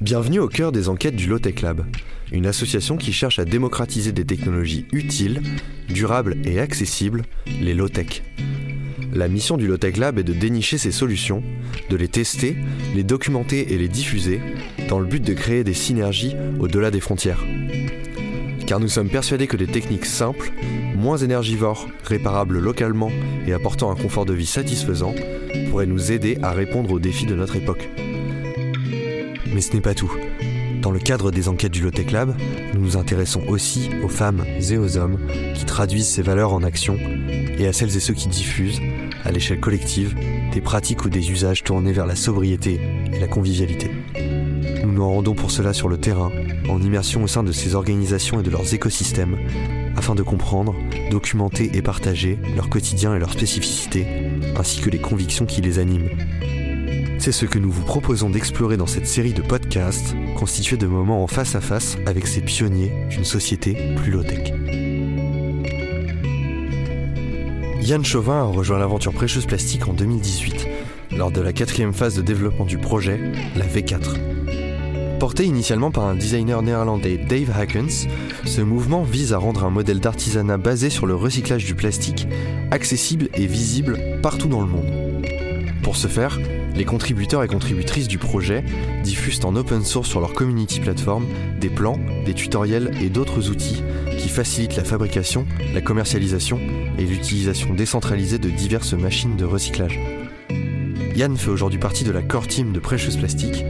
Bienvenue au cœur des enquêtes du Low-Tech Lab, une association qui cherche à démocratiser des technologies utiles, durables et accessibles, les low-tech. La mission du Low-Tech Lab est de dénicher ces solutions, de les tester, les documenter et les diffuser, dans le but de créer des synergies au-delà des frontières. Car nous sommes persuadés que des techniques simples, moins énergivores, réparables localement et apportant un confort de vie satisfaisant pourraient nous aider à répondre aux défis de notre époque. Mais ce n'est pas tout. Dans le cadre des enquêtes du Lotec Lab, nous nous intéressons aussi aux femmes et aux hommes qui traduisent ces valeurs en action et à celles et ceux qui diffusent, à l'échelle collective, des pratiques ou des usages tournés vers la sobriété et la convivialité. Nous nous rendons pour cela sur le terrain, en immersion au sein de ces organisations et de leurs écosystèmes, afin de comprendre, documenter et partager leur quotidien et leurs spécificités, ainsi que les convictions qui les animent. C'est ce que nous vous proposons d'explorer dans cette série de podcasts constituée de moments en face à face avec ces pionniers d'une société plus low-tech. Yann Chauvin a rejoint l'aventure Précieuse Plastique en 2018, lors de la quatrième phase de développement du projet, la V4. Porté initialement par un designer néerlandais Dave Hackens, ce mouvement vise à rendre un modèle d'artisanat basé sur le recyclage du plastique accessible et visible partout dans le monde. Pour ce faire, les contributeurs et contributrices du projet diffusent en open source sur leur community platform des plans, des tutoriels et d'autres outils qui facilitent la fabrication, la commercialisation et l'utilisation décentralisée de diverses machines de recyclage. Yann fait aujourd'hui partie de la core team de Precious Plastic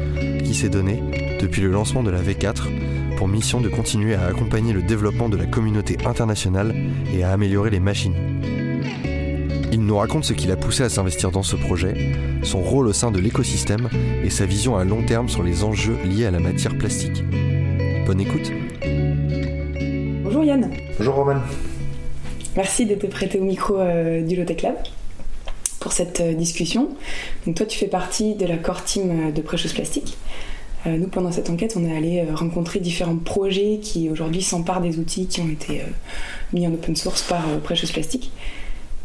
qui s'est donné, depuis le lancement de la V4, pour mission de continuer à accompagner le développement de la communauté internationale et à améliorer les machines. Il nous raconte ce qui l'a poussé à s'investir dans ce projet, son rôle au sein de l'écosystème et sa vision à long terme sur les enjeux liés à la matière plastique. Bonne écoute. Bonjour Yann. Bonjour Roman. Merci de te prêter au micro euh, du Lotec Lab pour cette euh, discussion. Donc toi tu fais partie de la core team euh, de Precious Plastic. Euh, nous pendant cette enquête on est allé euh, rencontrer différents projets qui aujourd'hui s'emparent des outils qui ont été euh, mis en open source par Precious Plastic.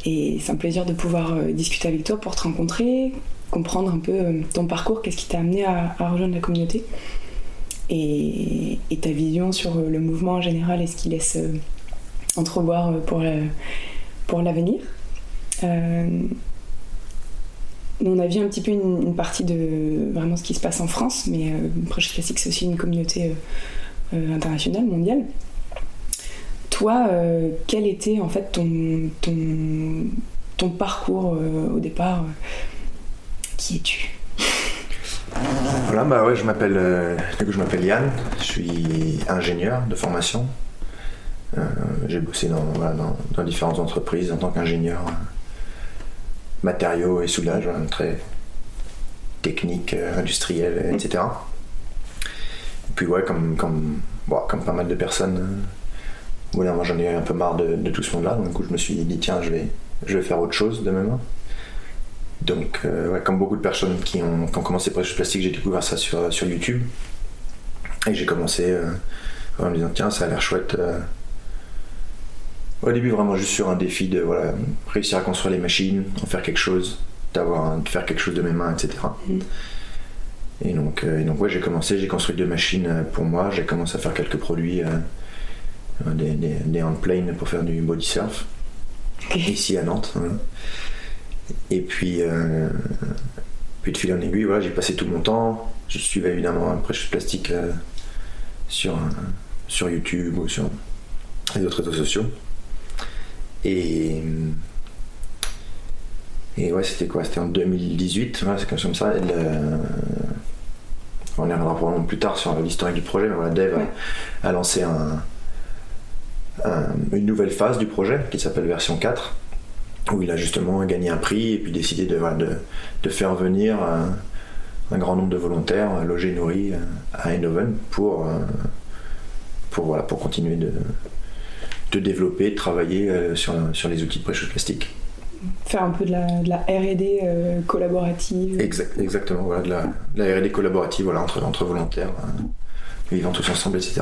Et c'est un plaisir de pouvoir euh, discuter avec toi pour te rencontrer, comprendre un peu euh, ton parcours, qu'est-ce qui t'a amené à, rejoindre la communauté et, ta vision sur euh, le mouvement en général et ce qu'il laisse entrevoir pour, pour l'avenir. On a vu un petit peu une, partie de vraiment ce qui se passe en France, mais euh, Classique, c'est aussi une communauté internationale, mondiale. Toi, euh, quel était en fait ton, ton, parcours euh, au départ Qui es-tu? Voilà, bah ouais, je m'appelle euh, je m'appelle Yann, je suis ingénieur de formation. Euh, j'ai bossé dans, dans, différentes entreprises en tant qu'ingénieur euh, matériaux et soudage, très technique, euh, industriel, etc. Et puis ouais, comme, comme, comme pas mal de personnes, voilà, moi j'en ai un peu marre de, de tout ce monde-là, donc du coup je me suis dit tiens, je vais, je vais faire autre chose de même. Donc, euh, ouais, comme beaucoup de personnes qui ont, qui ont commencé Precious Plastic, j'ai découvert ça sur, sur YouTube. Et j'ai commencé euh, en me disant, tiens, ça a l'air chouette. Euh. Au début, vraiment juste sur un défi de voilà, réussir à construire les machines, en faire quelque chose, d'avoir, de faire quelque chose de mes mains, etc. Mm. Et donc, et donc ouais, j'ai commencé, j'ai construit deux machines pour moi, j'ai commencé à faire quelques produits, des, des, des handplanes pour faire du body surf, okay. ici à Nantes. Voilà. Et puis, euh, puis de fil en aiguille, voilà, j'ai passé tout mon temps. Je suivais évidemment un prêche plastique euh, sur, sur YouTube ou sur les autres réseaux sociaux. Et, et ouais, c'était quoi? C'était en 2018, ouais, c'est comme ça. On y reviendra probablement plus tard sur l'historique du projet, mais voilà, Dave ouais. a, a, lancé un, une nouvelle phase du projet qui s'appelle version 4 où il a justement gagné un prix et puis décidé de, de, de faire venir un, un, grand nombre de volontaires logés et nourris à Eindhoven pour, pour, voilà, pour continuer de, de développer, de travailler sur, sur les outils de prêche plastique. Faire un peu de la, de la RD euh, collaborative. Exact, exactement, voilà, de la, RD collaborative voilà, entre, entre volontaires, euh, vivant tous ensemble, etc.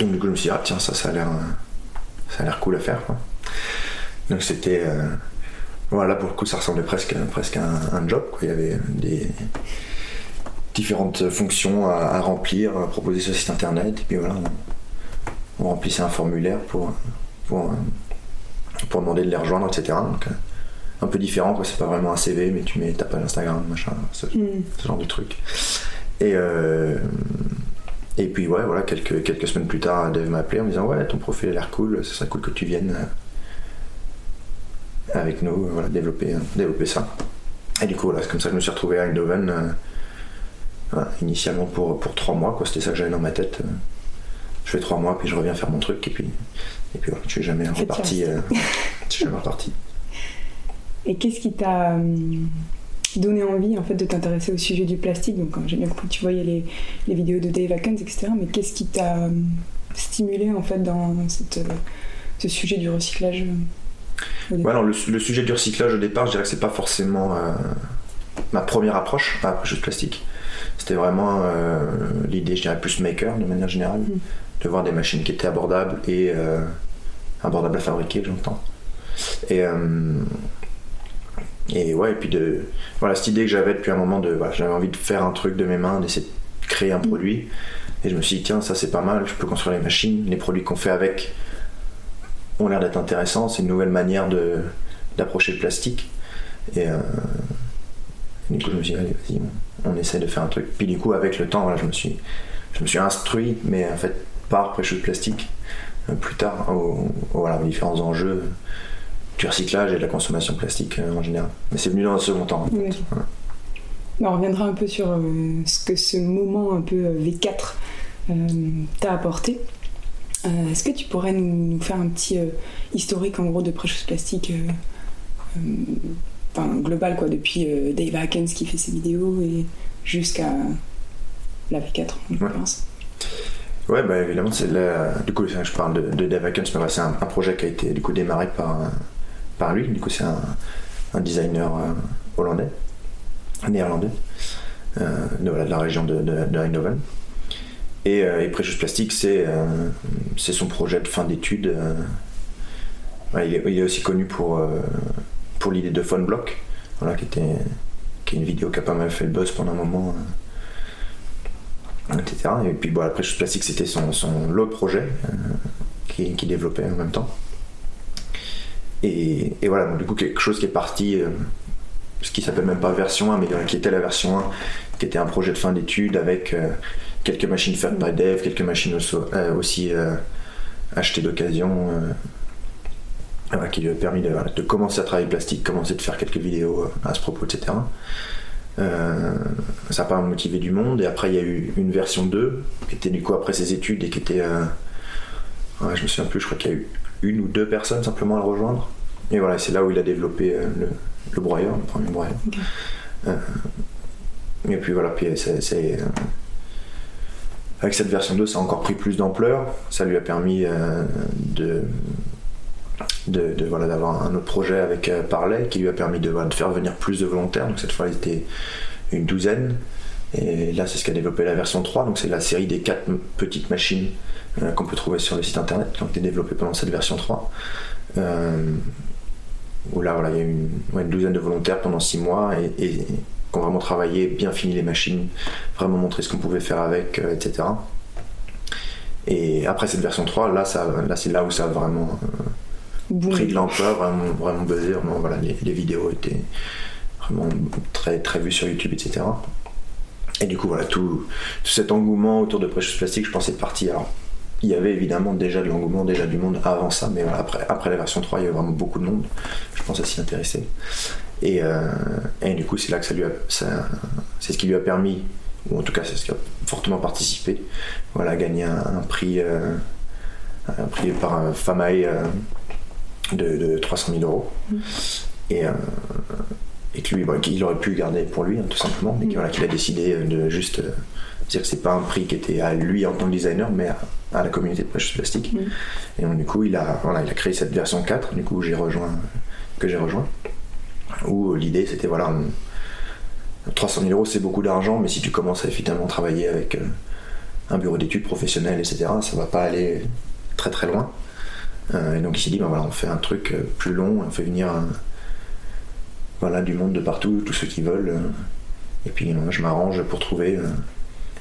Donc du coup je me suis dit, ah tiens, ça, ça a l'air ça a l'air cool à faire. Quoi. Donc c'était. Euh, voilà, pour le coup, ça ressemblait presque, presque à un, un job. Quoi. Il y avait des, différentes fonctions à, remplir, à proposer sur le site internet. Et puis voilà, on, remplissait un formulaire pour, pour, pour, demander de les rejoindre, etc. Donc, un peu différent, quoi. C'est pas vraiment un CV, mais tu mets ta page Instagram, machin, ce, mm. genre de truc. Et, et puis, ouais, voilà, quelques, quelques semaines plus tard, Dave m'a appelé en me disant Ouais, ton profil a l'air cool, ce serait cool que tu viennes avec nous, voilà, développer, développer ça. Et du coup, voilà, c'est comme ça que je me suis retrouvé à Eindhoven, euh, initialement pour, pour trois mois, quoi. C'était ça que j'avais dans ma tête. Euh. je fais trois mois, puis je reviens faire mon truc, et puis, et puis voilà, je suis jamais reparti. Euh, je suis jamais reparti. Et qu'est-ce qui t'a donné envie en fait de t'intéresser au sujet du plastique Donc j'ai bien compris que tu voyais les, les, vidéos de Dave Atkins, etc. Mais qu'est-ce qui t'a stimulé en fait dans cette, ce sujet du recyclage le, sujet du recyclage au départ, je dirais que c'est pas forcément euh, ma première approche à l'approche plastique. C'était vraiment euh, l'idée, je dirais, plus maker de manière générale, mm. de voir des machines qui étaient abordables et euh, abordables à fabriquer, j'entends. Et, et ouais, et puis de. Voilà, cette idée que j'avais depuis un moment de. j'avais envie de faire un truc de mes mains, d'essayer de créer un mm. produit. Et je me suis dit, tiens, ça c'est pas mal, je peux construire les machines, les produits qu'on fait avec ont l'air d'être intéressants. C'est une nouvelle manière de, d'approcher le plastique. Et euh, du coup, je me suis dit, allez, vas-y, on, essaie de faire un truc. Puis du coup, avec le temps, je, me suis, je me suis instruit, mais en fait, par prêcheuse plastique, euh, plus tard, voilà, aux, différents enjeux du recyclage et de la consommation plastique euh, en général. Mais c'est venu dans un second temps. On reviendra un peu sur ce que ce moment un peu V4 t'a apporté. Euh, est-ce que tu pourrais nous, faire un petit euh, historique en gros de Precious Plastic euh, enfin, global quoi, depuis Dave Hackens qui fait ses vidéos et jusqu'à la V4 je pense Ouais, bah évidemment, c'est du coup, je parle de, Dave Hackens, mais c'est un, projet qui a été du coup démarré par, par lui. Du coup, c'est un, designer hollandais, néerlandais, de, la région de, de Eindhoven. Et, euh, Precious Plastic, euh, c'est son projet de fin d'études. Euh. il, est, aussi connu pour, l'idée de Phone Block, qui, était, est une vidéo qui a pas mal fait le buzz pendant un moment. etc. Et puis bon, Precious Plastic, c'était son, son projet qui, qui, développait en même temps. Et, voilà, donc, du coup, quelque chose qui est parti, ce qui s'appelle même pas version 1, mais qui était la version 1, qui était un projet de fin d'études avec quelques machines faites par Dev, quelques machines aussi, euh, achetées d'occasion, euh, qui lui a permis de, commencer à travailler le plastique, commencer de faire quelques vidéos euh, à ce propos, etc. ça n'a pas motivé du monde. Et après, il y a eu une version 2, qui était du coup après ses études et qui était. je me souviens plus, je crois qu'il y a eu une ou deux personnes simplement à le rejoindre. Et voilà, c'est là où il a développé le, broyeur, le premier broyeur. et puis voilà, puis c'est avec cette version 2, ça a encore pris plus d'ampleur. Ça lui a permis euh, de, de, voilà, d'avoir un autre projet avec euh, Parley qui lui a permis de, de, faire venir plus de volontaires. Donc cette fois, il était une douzaine. Et là, c'est ce qu'a développé la version 3. Donc c'est la série des quatre petites machines euh, qu'on peut trouver sur le site internet qui ont été développées pendant cette version 3. où là, voilà, il y a eu une, une, douzaine de volontaires pendant six mois et qui ont vraiment travaillé, bien fini les machines, vraiment montré ce qu'on pouvait faire avec, euh, etc. Et après cette version 3, là, ça, là c'est là où ça a vraiment euh, pris de l'ampleur, vraiment, vraiment buzzé. Vraiment, voilà, les, vidéos étaient vraiment très, très vues sur YouTube, etc. Et du coup, voilà, tout, cet engouement autour de Precious Plastic, je pensais parti. Alors, il y avait évidemment déjà de l'engouement, déjà du monde avant ça, mais après, après la version 3, il y avait vraiment beaucoup de monde, je pense, à s'y intéresser. Euh, et, du coup, c'est là que ça lui a, c'est ce qui lui a permis, ou en tout cas, c'est ce qui a fortement participé, voilà, à gagner un, prix, euh, un prix par FAMAE euh, de, 300 000 euros. Mm. Et, et que lui, qu'il aurait pu garder pour lui, hein, tout simplement, mais mm. qu'il a décidé de juste dire que c'est pas un prix qui était à lui en tant que designer, mais à, la communauté de Precious Plastic. Mm. Et donc, du coup, il a, voilà, il a créé cette version 4, du coup, j'ai rejoint, que j'ai rejoint où l'idée c'était voilà, 300 000 euros c'est beaucoup d'argent, mais si tu commences à évidemment travailler avec euh, un bureau d'études professionnel, etc., ça va pas aller très très loin. Euh, et donc il s'est dit, ben voilà, on fait un truc euh, plus long, on fait venir voilà, du monde de partout, tous ceux qui veulent Et puis je m'arrange pour trouver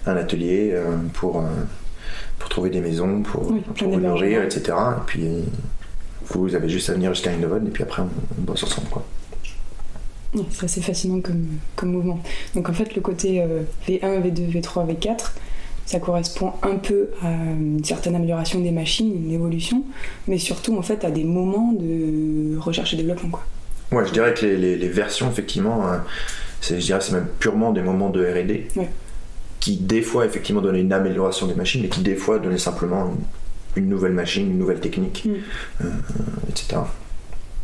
un atelier, pour, pour trouver des maisons, pour, pour nourrir, etc. Et puis vous avez juste à venir jusqu'à Eindhoven et puis après on, bosse ensemble. Quoi. C'est assez fascinant comme, comme mouvement. Donc en fait le côté V1, V2, V3, V4, ça correspond un peu à une certaine amélioration des machines, une évolution, mais surtout en fait à des moments de recherche et développement. Quoi. Ouais, je dirais que les, les, versions, effectivement, euh, c'est, je dirais c'est même purement des moments de RD qui, des fois, effectivement, donnaient une amélioration des machines, mais qui, des fois, donnaient simplement une, nouvelle machine, une nouvelle technique, mm. euh, etc.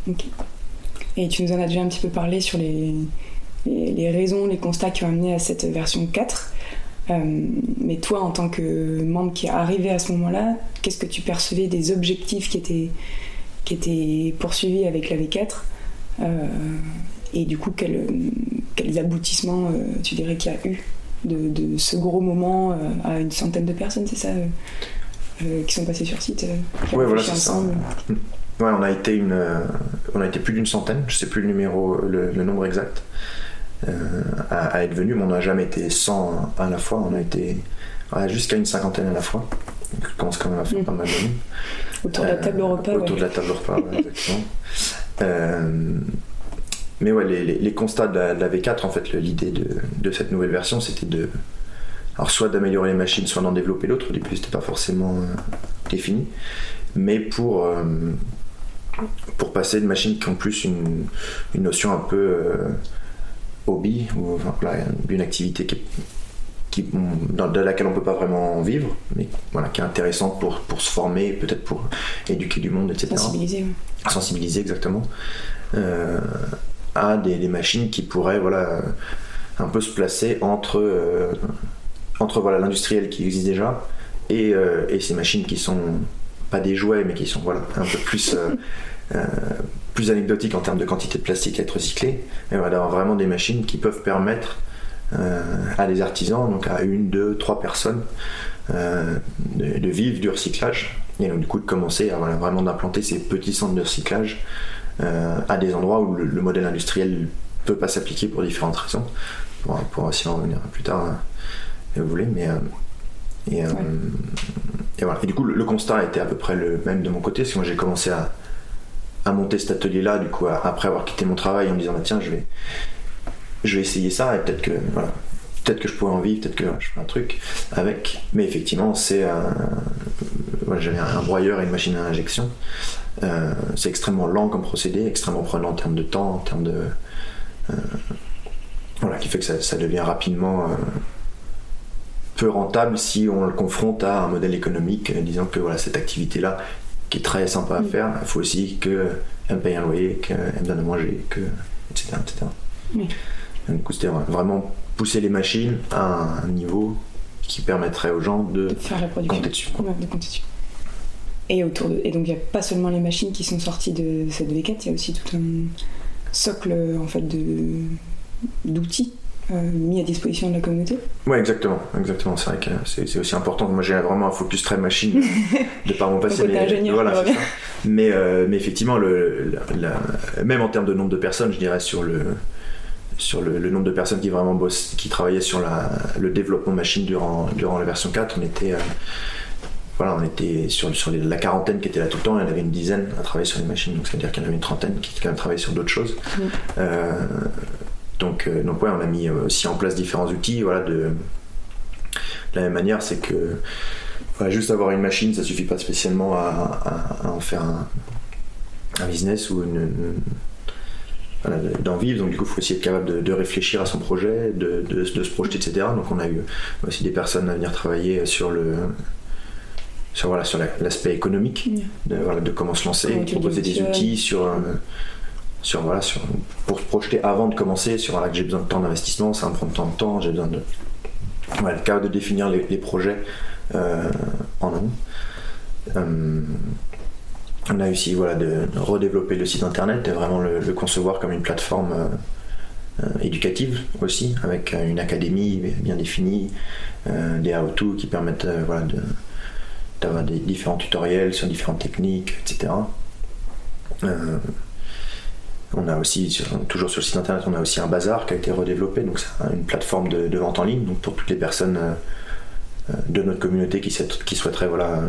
Ok. Et tu nous en as déjà un petit peu parlé sur les, les, les raisons, les constats qui ont amené à cette version 4. Euh, mais toi, en tant que membre qui est arrivé à ce moment-là, qu'est-ce que tu percevais des objectifs qui étaient, qui étaient poursuivis avec la V4 euh, Et du coup, quels, quels aboutissements tu dirais qu'il y a eu de, ce gros moment à une centaine de personnes, c'est ça qui sont passées sur site Oui, voilà, c'est ça. Ouais, on a été une, on a été plus d'une centaine. Je sais plus le numéro, le nombre exact. Euh, à, être venu, mais on n'a jamais été 100 à la fois, on a été jusqu'à une cinquantaine à la fois. Donc, je commence quand même à faire mm. pas mal de Autour de la table repas. Autour de la table repas, exactement. Euh, mais ouais, les, les, constats de la, V4, en fait, l'idée de, de, cette nouvelle version, c'était de. Alors, soit d'améliorer les machines, soit d'en développer d'autres. Au début, c'était pas forcément euh, défini. Mais pour, pour passer de machines qui ont plus une, une notion un peu hobby, ou enfin, une activité qui, qui, dans, de laquelle on peut pas vraiment vivre, mais voilà, qui est intéressante pour, pour se former, peut-être pour éduquer du monde, etc. Sensibiliser. Sensibiliser, exactement. Euh, à des, machines qui pourraient voilà, un peu se placer entre, euh, entre voilà, l'industriel qui existe déjà et, euh, et, ces machines qui sont pas des jouets, mais qui sont voilà, un peu plus euh, plus anecdotique en termes de quantité de plastique à être recyclé, mais voilà, d'avoir vraiment des machines qui peuvent permettre euh, à des artisans, donc à une, deux, trois personnes, euh, de, vivre du recyclage et donc du coup de commencer à vraiment d'implanter ces petits centres de recyclage à des endroits où le, modèle industriel peut pas s'appliquer pour différentes raisons. On pourra aussi en revenir plus tard si vous voulez, mais et, voilà. Et du coup, le, constat était à peu près le même de mon côté, parce que moi j'ai commencé à, à monter cet atelier-là, du coup, après avoir quitté mon travail, en me disant, bah, tiens, je vais, je vais essayer ça, et peut-être que, voilà, peut-être que je pourrais en vivre, peut-être que je ferai un truc avec. Mais effectivement, c'est j'avais un broyeur et une machine à injection. Euh, c'est extrêmement lent comme procédé, extrêmement prenant en termes de temps, en termes de. Euh, voilà, qui fait que ça, devient rapidement euh, peu rentable si on le confronte à un modèle économique disant que voilà, cette activité-là qui est très sympa à mm. faire, il faut aussi qu'elle me paye un loyer, qu'elle me donne à manger, que, etc. etc. Du coup, c'était vraiment pousser les machines à un niveau qui permettrait aux gens de, faire la production. compter dessus. de compter dessus. Et, autour de, et donc il n'y a pas seulement les machines qui sont sorties de cette V4, il y a aussi tout un socle en fait d'outils euh, mis à disposition de la communauté. Oui, exactement, exactement. C'est vrai que c'est aussi important. Moi, j'ai vraiment un focus très machine de par mon passé. mais, voilà, mais, euh, mais, effectivement, le, même en termes de nombre de personnes, je dirais sur le sur le, nombre de personnes qui vraiment bossent, qui travaillaient sur la, le développement de machines durant, durant la version 4, on était, euh, voilà, on était sur, sur la quarantaine qui était là tout le temps, il y en avait une dizaine à travailler sur les machines, donc ça veut dire qu'il y en avait une trentaine qui quand même sur d'autres choses. Donc, euh, donc ouais, on a mis euh, aussi en place différents outils. Voilà, de, la même manière, c'est que juste avoir une machine, ça suffit pas spécialement à, en faire un, business ou d'en vivre. Donc du coup, il faut aussi être capable de, réfléchir à son projet, de, se projeter, etc. Donc on a eu aussi des personnes à venir travailler sur le sur voilà sur l'aspect économique, de, comment se lancer, proposer des outils sur sur, voilà, sur, pour se projeter avant de commencer, sur voilà, que j'ai besoin de temps d'investissement, ça va me prendre tant de temps, j'ai besoin de. Voilà, capable de définir les, projets euh, en amont. Euh, on a aussi voilà, de, redévelopper le site internet et vraiment le, concevoir comme une plateforme euh, éducative aussi, avec une académie bien définie, des how-to qui permettent voilà, d'avoir des différents tutoriels sur différentes techniques, etc. On a aussi, toujours sur le site internet, on a aussi un bazar qui a été redéveloppé, donc c'est une plateforme de, vente en ligne, donc pour toutes les personnes de notre communauté qui, qui souhaiteraient voilà,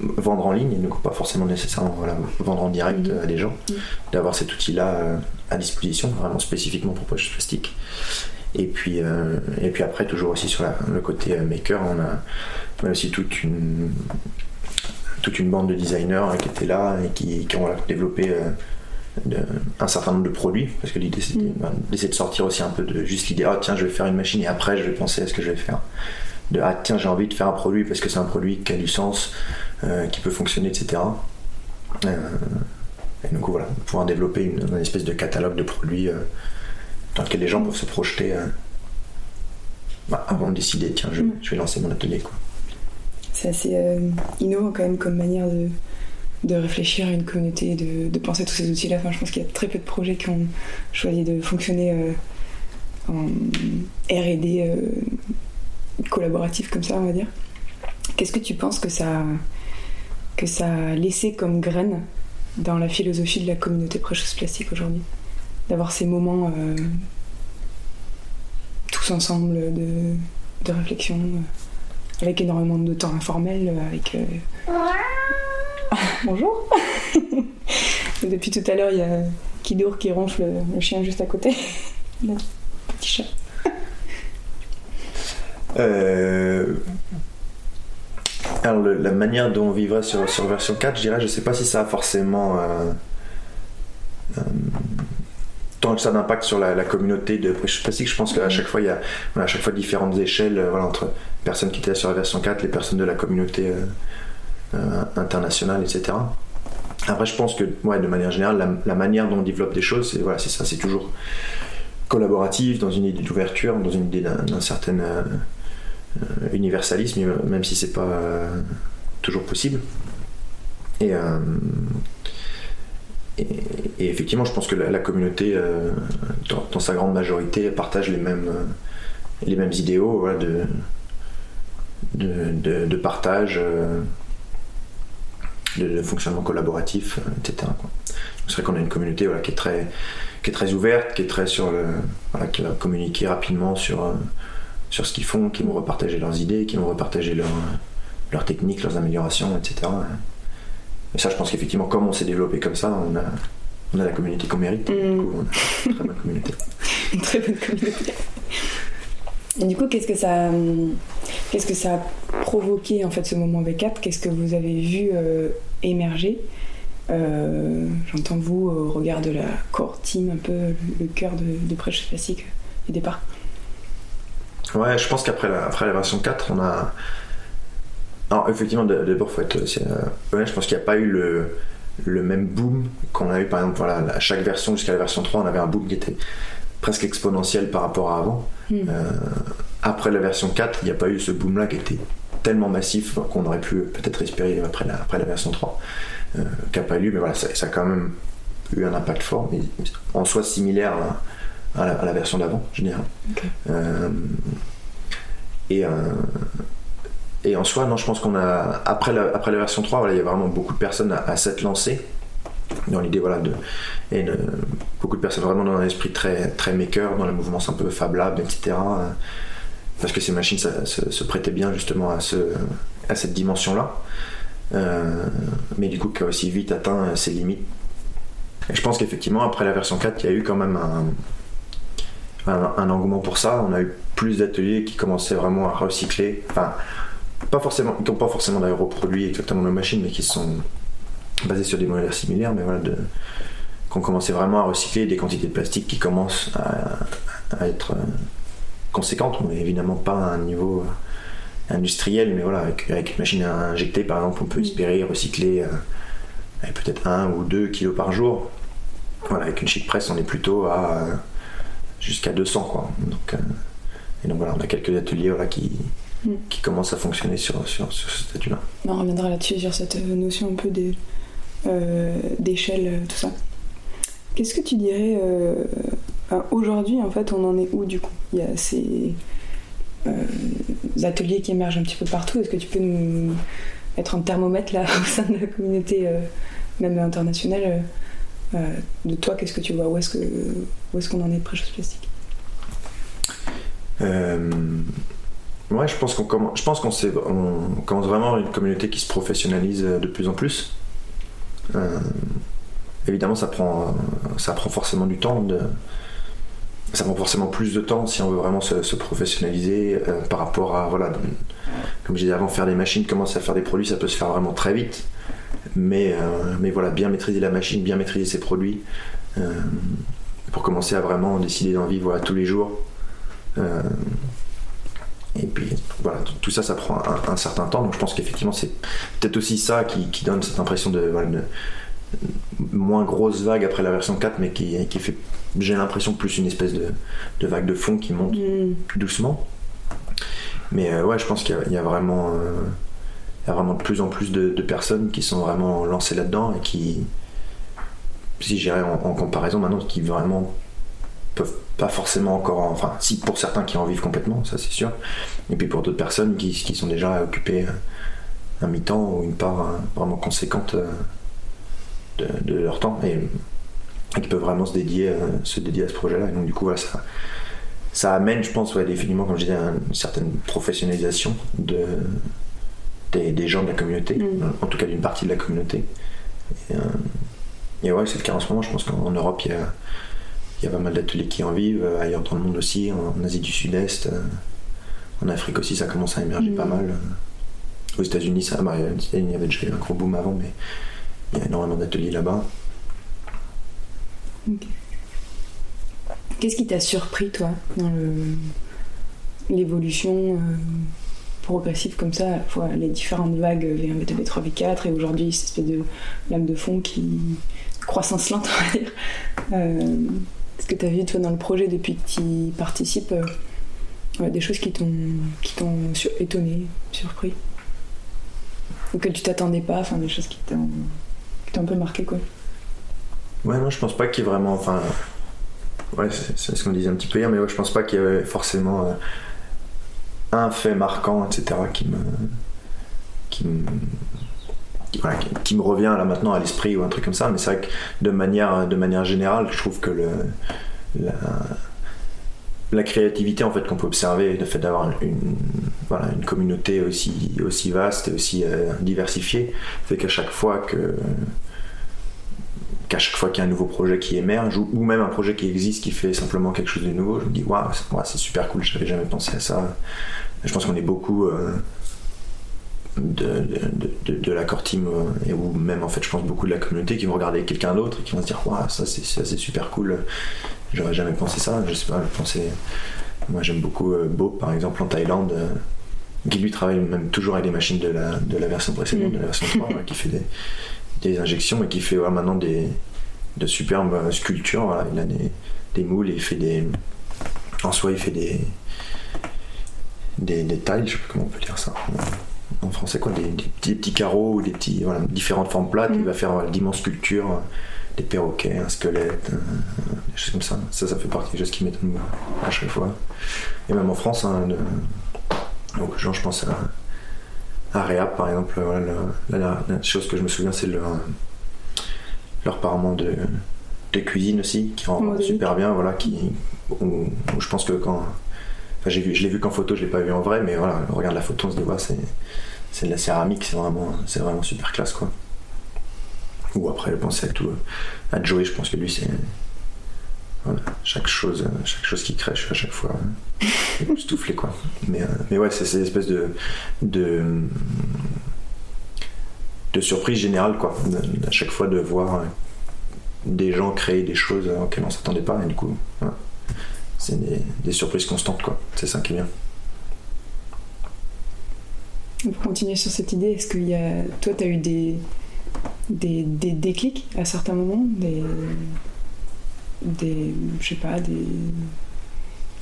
vendre en ligne, donc pas forcément nécessairement vendre en direct à des gens, d'avoir cet outil-là euh, à disposition, vraiment spécifiquement pour poche plastique. Et puis, euh, et puis après, toujours aussi sur le côté euh, maker, on a, aussi toute une, toute une bande de designers hein, qui étaient là et qui, ont développé un certain nombre de produits, parce que l'idée c'était mhm. ben, d'essayer de sortir aussi un peu de juste l'idée, ah tiens, je vais faire une machine et après je vais penser à ce que je vais faire. De ah tiens, j'ai envie de faire un produit parce que c'est un produit qui a du sens, euh, qui peut fonctionner, etc. Euh, et donc voilà, pouvoir développer une, espèce de catalogue de produits euh, dans lequel les gens peuvent se projeter bah, avant de décider, tiens, je, mm. vais lancer mon atelier. Quoi. C'est assez innovant quand même comme manière de, de réfléchir à une communauté, de, de penser à tous ces outils-là. Enfin, je pense qu'il y a très peu de projets qui ont choisi de fonctionner en RD collaboratif comme ça, on va dire. Qu'est-ce que tu penses que ça, que ça a laissé comme graine dans la philosophie de la communauté Precious Plastique aujourd'hui? D'avoir ces moments euh, tous ensemble de, de réflexion, euh, avec énormément de temps informel, euh, avec. Bonjour Depuis tout à l'heure, il y a Kidour qui ronfle, le, chien juste à côté. le petit chat. Euh, alors, la manière dont on vivrait sur, sur version 4, je dirais, je sais pas si ça a forcément euh, euh, tant que ça d'impact sur la, communauté de Plastique. Je pense qu'à chaque fois, il y a à chaque fois différentes échelles euh, voilà, entre personnes qui étaient sur la version 4, les personnes de la communauté internationale, etc. Après, je pense que, ouais, de manière générale, la, manière dont on développe des choses, c'est voilà, ça, c'est toujours collaboratif, dans une idée d'ouverture, dans une idée d'un certain euh, universalisme, même si c'est pas euh, toujours possible. Euh, et, effectivement, je pense que la, communauté, dans, sa grande majorité, partage les mêmes, les mêmes idéaux de, de, partage, de, fonctionnement collaboratif, etc. C'est vrai qu'on a une communauté qui, est très, qui est très ouverte, qui est très sur le, qui va communiquer rapidement sur sur ce qu'ils font, qui vont repartager leurs idées, qui vont repartager leurs techniques, leurs améliorations, etc. Et ça, je pense qu'effectivement, comme on s'est développé comme ça, on a, on a la communauté qu'on mérite. Du coup, on a une très bonne communauté. une très bonne communauté. Et du coup, qu'est-ce que ça, qu'est-ce que ça a provoqué en fait ce moment V4 Qu'est-ce que vous avez vu euh, émerger? Euh, J'entends vous au regard de la core team, un peu le, cœur de, de Prêche Classique du départ. Ouais, je pense qu'après la, après la version 4, on a. Alors, effectivement, d'abord, faut être. Euh, je pense qu'il n'y a pas eu le, le même boom qu'on a eu, par exemple, voilà, à chaque version jusqu'à la version 3, on avait un boom qui était presque exponentiel par rapport à avant. Hmm. Euh, après la version 4, il n'y a pas eu ce boom-là qui était tellement massif qu'on aurait pu peut-être espérer après la, après la version 3, euh, qui n'a pas eu, mais voilà, ça, ça, a quand même eu un impact fort, mais en soi similaire à, à la, version d'avant, je dirais. Euh, et, euh, et en soi, non, je pense qu'on a. Après la, après la version 3, voilà, il y a vraiment beaucoup de personnes à, s'être lancées dans l'idée voilà de et beaucoup de personnes vraiment dans un esprit très très maker dans les mouvements un peu Fab Lab etc parce que ces machines se, prêtaient bien justement à ce à cette dimension là euh, mais du coup qui a aussi vite atteint ses limites et je pense qu'effectivement après la version 4 il y a eu quand même un, un, engouement pour ça. On a eu plus d'ateliers qui commençaient vraiment à recycler. Enfin, pas forcément, qui n'ont pas forcément d'ailleurs reproduit exactement nos machines, mais qui sont basés sur des modèles similaires, mais voilà, de, qu'on commençait vraiment à recycler des quantités de plastique qui commencent à, être euh, conséquentes, mais évidemment pas à un niveau euh, industriel, mais voilà, avec, une machine à injecter par exemple, on peut espérer recycler euh, peut-être un ou deux kilos par jour. Voilà, avec une sheet press, on est plutôt à jusqu'à 200 quoi. Donc, euh, et donc voilà, on a quelques ateliers voilà, qui, mm. qui commencent à fonctionner sur, sur, sur ce statut-là. On reviendra là-dessus sur cette notion un peu euh, d'échelle, euh, tout ça. Qu'est-ce que tu dirais aujourd'hui en fait on en est où du coup? Il y a ces ateliers qui émergent un petit peu partout. Est-ce que tu peux nous mettre un thermomètre là au sein de la communauté même internationale de toi, qu'est-ce que tu vois? Où est-ce qu'on est, qu'on en est de Precious Plastic Ouais, je pense qu'on commence, je pense qu'on on commence vraiment une communauté qui se professionnalise de plus en plus. évidemment, ça prend, ça prend forcément du temps ça prend forcément plus de temps si on veut vraiment se, professionnaliser euh, par rapport à, voilà, comme je disais avant, faire des machines, commencer à faire des produits, ça peut se faire vraiment très vite. Mais, euh, mais voilà, bien maîtriser la machine, bien maîtriser ses produits, euh, pour commencer à vraiment décider d'en vivre tous les jours. Et puis voilà, tout ça, ça prend un, certain temps. Donc je pense qu'effectivement, c'est peut-être aussi ça qui, donne cette impression de, moins grosse vague après la version 4, mais qui, qui fait j'ai l'impression plus une espèce de, vague de fond qui monte mm. doucement. Mais euh, ouais, je pense qu'il y, a vraiment, euh, il y a vraiment de plus en plus de, personnes qui sont vraiment lancées là-dedans et qui, si j'irais en, en, comparaison maintenant, qui vraiment peuvent pas forcément encore, enfin, si pour certains qui en vivent complètement, ça c'est sûr, et puis pour d'autres personnes qui, qui, sont déjà occupées un mi-temps ou une part euh, vraiment conséquente de, de, leur temps. Et et qui peuvent vraiment se dédier, euh, se dédier à ce projet-là. Et donc, du coup, ça, ça amène, je pense, ouais, définitivement, comme je disais, une certaine professionnalisation de, des, gens de la communauté, mm. en tout cas d'une partie de la communauté. Et, euh, ouais, c'est le cas en ce moment. Je pense qu'en Europe, il y a, il y a pas mal d'ateliers qui en vivent, euh, ailleurs dans le monde aussi, en, Asie du Sud-Est, en Afrique aussi, ça commence à émerger mm. pas mal. Aux États-Unis, ça, bah, il y avait déjà eu un gros boom avant, mais il y a énormément d'ateliers là-bas. Qu'est-ce qui t'a surpris, toi, dans l'évolution euh, progressive comme ça, les différentes vagues V1, V2, V3, V4, et aujourd'hui, cette espèce de lame de fond qui. croissance lente, on va dire. Euh, Est-ce que tu as vu, toi, dans le projet, depuis que tu participes, euh, des choses qui t'ont étonné, surpris que tu t'attendais pas, enfin, des choses qui t'ont un peu marqué, quoi Ouais, non, je pense pas qu'il y ait vraiment. Enfin, ouais, c'est ce qu'on disait un petit peu hier, mais ouais, je pense pas qu'il y ait forcément euh, un fait marquant, etc., qui me. qui me. Qui, me revient là maintenant à l'esprit ou un truc comme ça, mais c'est vrai que de manière, de manière générale, je trouve que la créativité en fait qu'on peut observer, le fait d'avoir une, voilà, une communauté aussi, aussi vaste et aussi euh, diversifiée, fait qu'à chaque fois que qu'à chaque fois qu'il y a un nouveau projet qui émerge, ou, même un projet qui existe, qui fait simplement quelque chose de nouveau, je me dis, waouh, c'est super cool, j'avais jamais pensé à ça. Je pense qu'on est beaucoup euh, de, de, la team, euh, ou même en fait, je pense beaucoup de la communauté qui vont regarder quelqu'un d'autre et qui vont se dire, waouh, ça c'est super cool, j'aurais jamais pensé ça, je sais pas, je. Moi j'aime beaucoup euh, Bo par exemple en Thaïlande qui lui travaille même toujours avec des machines de la, version précédente, de la version 3, qui fait des, injections et qui fait maintenant des, de superbes sculptures. Il a des, moules et il fait des. En soi, il fait des. Des, des tailles, je sais pas comment on peut dire ça en français, quoi, des, petits, petits, carreaux ou des petits, voilà, différentes formes plates. Il mm. va faire d'immenses sculptures, des perroquets, un squelette, des choses comme ça. Ça, ça fait partie des choses qui m'étonnent à chaque fois. Et même en France, hein, donc, genre, je pense à à Réap, par exemple, la, chose que je me souviens, c'est leur, leur parement de, de cuisine aussi, qui rend super bien, voilà, qui, où, je pense que quand. Vu, je l'ai vu qu'en photo, je l'ai pas vu en vrai, mais voilà, regarde la photo, on se dit, c'est, de la céramique, c'est vraiment, vraiment super classe, quoi. Ou après, penser à tout, à Joey, je pense que lui, c'est, chaque chose, chaque chose qui crèche à chaque fois époustouflé quoi. Mais, euh, mais ouais, c'est cette espèce de, de, de surprise générale quoi. à chaque fois de voir des gens créer des choses auxquelles on s'attendait pas et du coup, c'est des, surprises constantes quoi. C'est ça qui est bien. Pour continuer sur cette idée, est-ce que y a... toi, tu as eu des, des, des déclics à certains moments des des, je sais pas, des,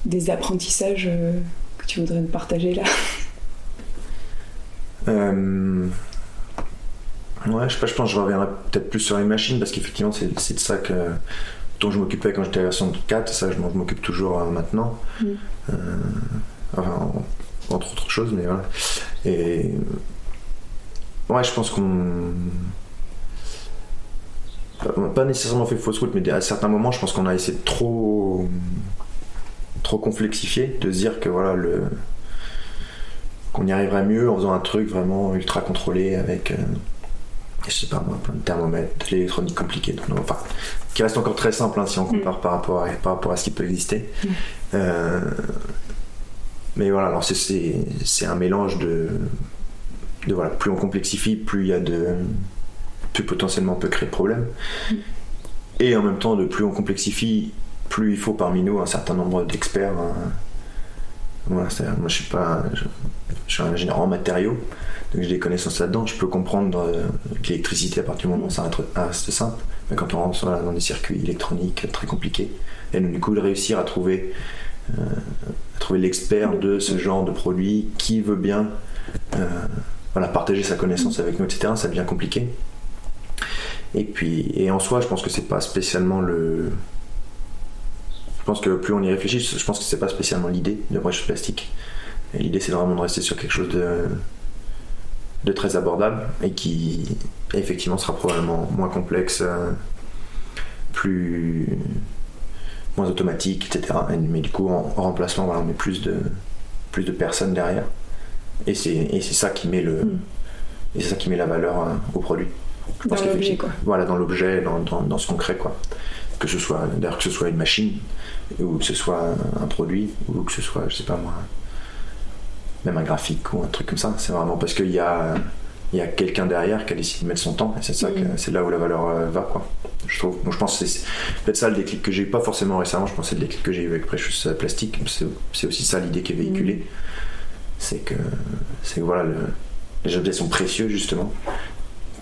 des apprentissages euh, que tu voudrais nous partager là? Euh, Ouais, je sais pas, je pense que je reviendrai peut-être plus sur les machines parce qu'effectivement, c'est, de ça que, dont je m'occupais quand j'étais à la version 4, ça je m'occupe toujours euh, maintenant. Mm. enfin, entre autres choses, mais voilà. Et ouais, je pense qu'on pas nécessairement fait fausse route, mais à certains moments, je pense qu'on a essayé de trop, trop complexifier, de se dire que voilà le qu'on y arriverait mieux en faisant un truc vraiment ultra contrôlé avec, euh, je sais pas moi, plein de thermomètres, de l'électronique compliquée, enfin, qui reste encore très simple hein, si on compare mm. par, rapport à, par rapport à ce qui peut exister. Mm. Euh, mais voilà, alors c'est un mélange de, de voilà, plus on complexifie, plus il y a de plus potentiellement on peut créer de problèmes. Mm. Et en même temps, de plus on complexifie, plus il faut parmi nous un certain nombre d'experts. Hein. Moi je suis pas, je, suis un ingénieur en matériaux, donc j'ai des connaissances là-dedans. Je peux comprendre euh, l'électricité à partir du moment où ça reste simple, mais quand on rentre dans des circuits électroniques très compliqués, et donc, du coup de réussir à trouver, euh, trouver l'expert de ce genre de produit qui veut bien euh, voilà, partager sa connaissance avec nous, etc. Ça devient compliqué. Et puis, et en soi, je pense que c'est pas spécialement le. Je pense que plus on y réfléchit, je pense que c'est pas spécialement l'idée de brèche plastique. L'idée, c'est vraiment de rester sur quelque chose de, de très abordable et qui, effectivement, sera probablement moins complexe, euh, plus moins automatique, etc. Mais du coup, en, remplacement, voilà, on met plus de, plus de personnes derrière. Et c'est ça qui met le. Mm. Et c'est ça qui met la valeur euh, au produit. Dans l'objet, quoi. Voilà, dans l'objet, dans, dans, dans, ce concret, quoi. Que ce soit, d'ailleurs, que ce soit une machine, ou que ce soit un produit, ou que ce soit, je sais pas moi, même un graphique ou un truc comme ça. C'est vraiment parce qu'il y a, il y a quelqu'un derrière qui a décidé de mettre son temps, et c'est ça, que, mm. c'est là où la valeur euh, va, quoi. Je trouve. Donc, je pense que c'est peut-être ça le déclic que j'ai eu, pas forcément récemment, je pense que c'est le déclic que j'ai eu avec Precious Plastique. C'est, aussi ça l'idée qui est véhiculée. Mm. C'est que, c'est voilà, le, les objets sont précieux, justement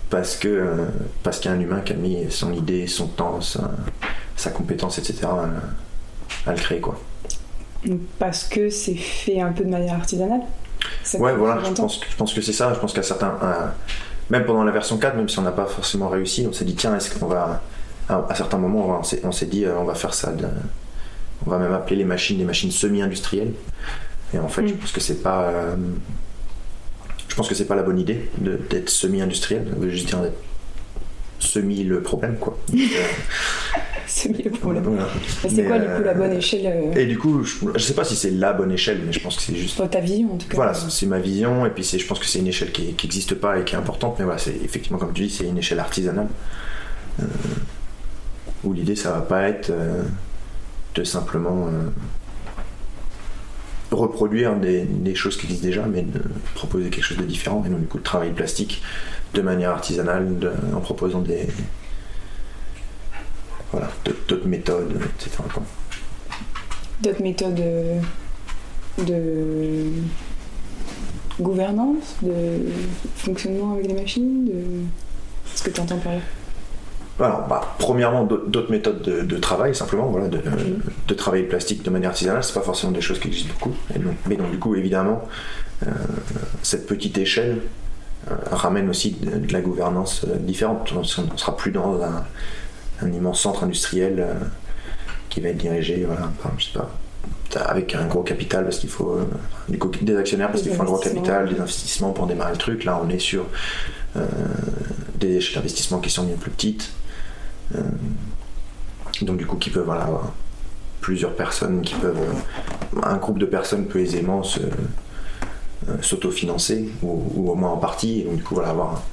parce que parce qu'il y a un humain qui a mis son idée, son temps, sa, compétence, etc. À, le créer quoi. Parce que c'est fait un peu de manière artisanale? Ouais, voilà. Je pense, je pense que c'est ça. Je pense qu'à certains, même pendant la version 4, même si on n'a pas forcément réussi, on s'est dit tiens, est-ce qu'on va à, certains moments, on s'est dit euh, on va faire ça. on va même appeler les machines des machines semi-industrielles. Et en fait, je mm. pense que c'est pas euh, je pense que c'est pas la bonne idée d'être semi-industriel, je juste dire d'être semi le problème quoi. semi le problème. C'est quoi du coup la bonne échelle euh Et du coup, je, sais pas si c'est la bonne échelle, mais je pense que c'est juste. ta vision en tout cas. Voilà, c'est ma vision et puis je pense que c'est une échelle qui n'existe pas et qui est importante, mais voilà, c'est effectivement comme tu dis, c'est une échelle artisanale euh, où l'idée ça va pas être euh, de simplement reproduire des, choses qui existent déjà, mais proposer quelque chose de différent. Et donc, du coup, de travailler le plastique de manière artisanale, en proposant des. Voilà, d'autres méthodes, etc. D'autres méthodes de gouvernance, de fonctionnement avec les machines, de ce que tu entends par là? Alors, bah, premièrement, d'autres méthodes de, travail, simplement, voilà, de, travailler le plastique de manière artisanale, c'est pas forcément des choses qui existent beaucoup. mais donc, du coup, évidemment, euh, cette petite échelle euh, ramène aussi de, la gouvernance euh, différente. On ne sera plus dans un, immense centre industriel qui va être dirigé, voilà, je sais pas, avec un gros capital parce qu'il faut des, actionnaires parce qu'il faut un gros capital, des investissements pour démarrer le truc. Là, on est sur des échelles d'investissement qui sont bien plus petites. Euh, donc du coup qui peuvent avoir plusieurs personnes qui peuvent un groupe de personnes peut aisément se euh, s'autofinancer ou, au moins en partie. Et donc du coup voilà avoir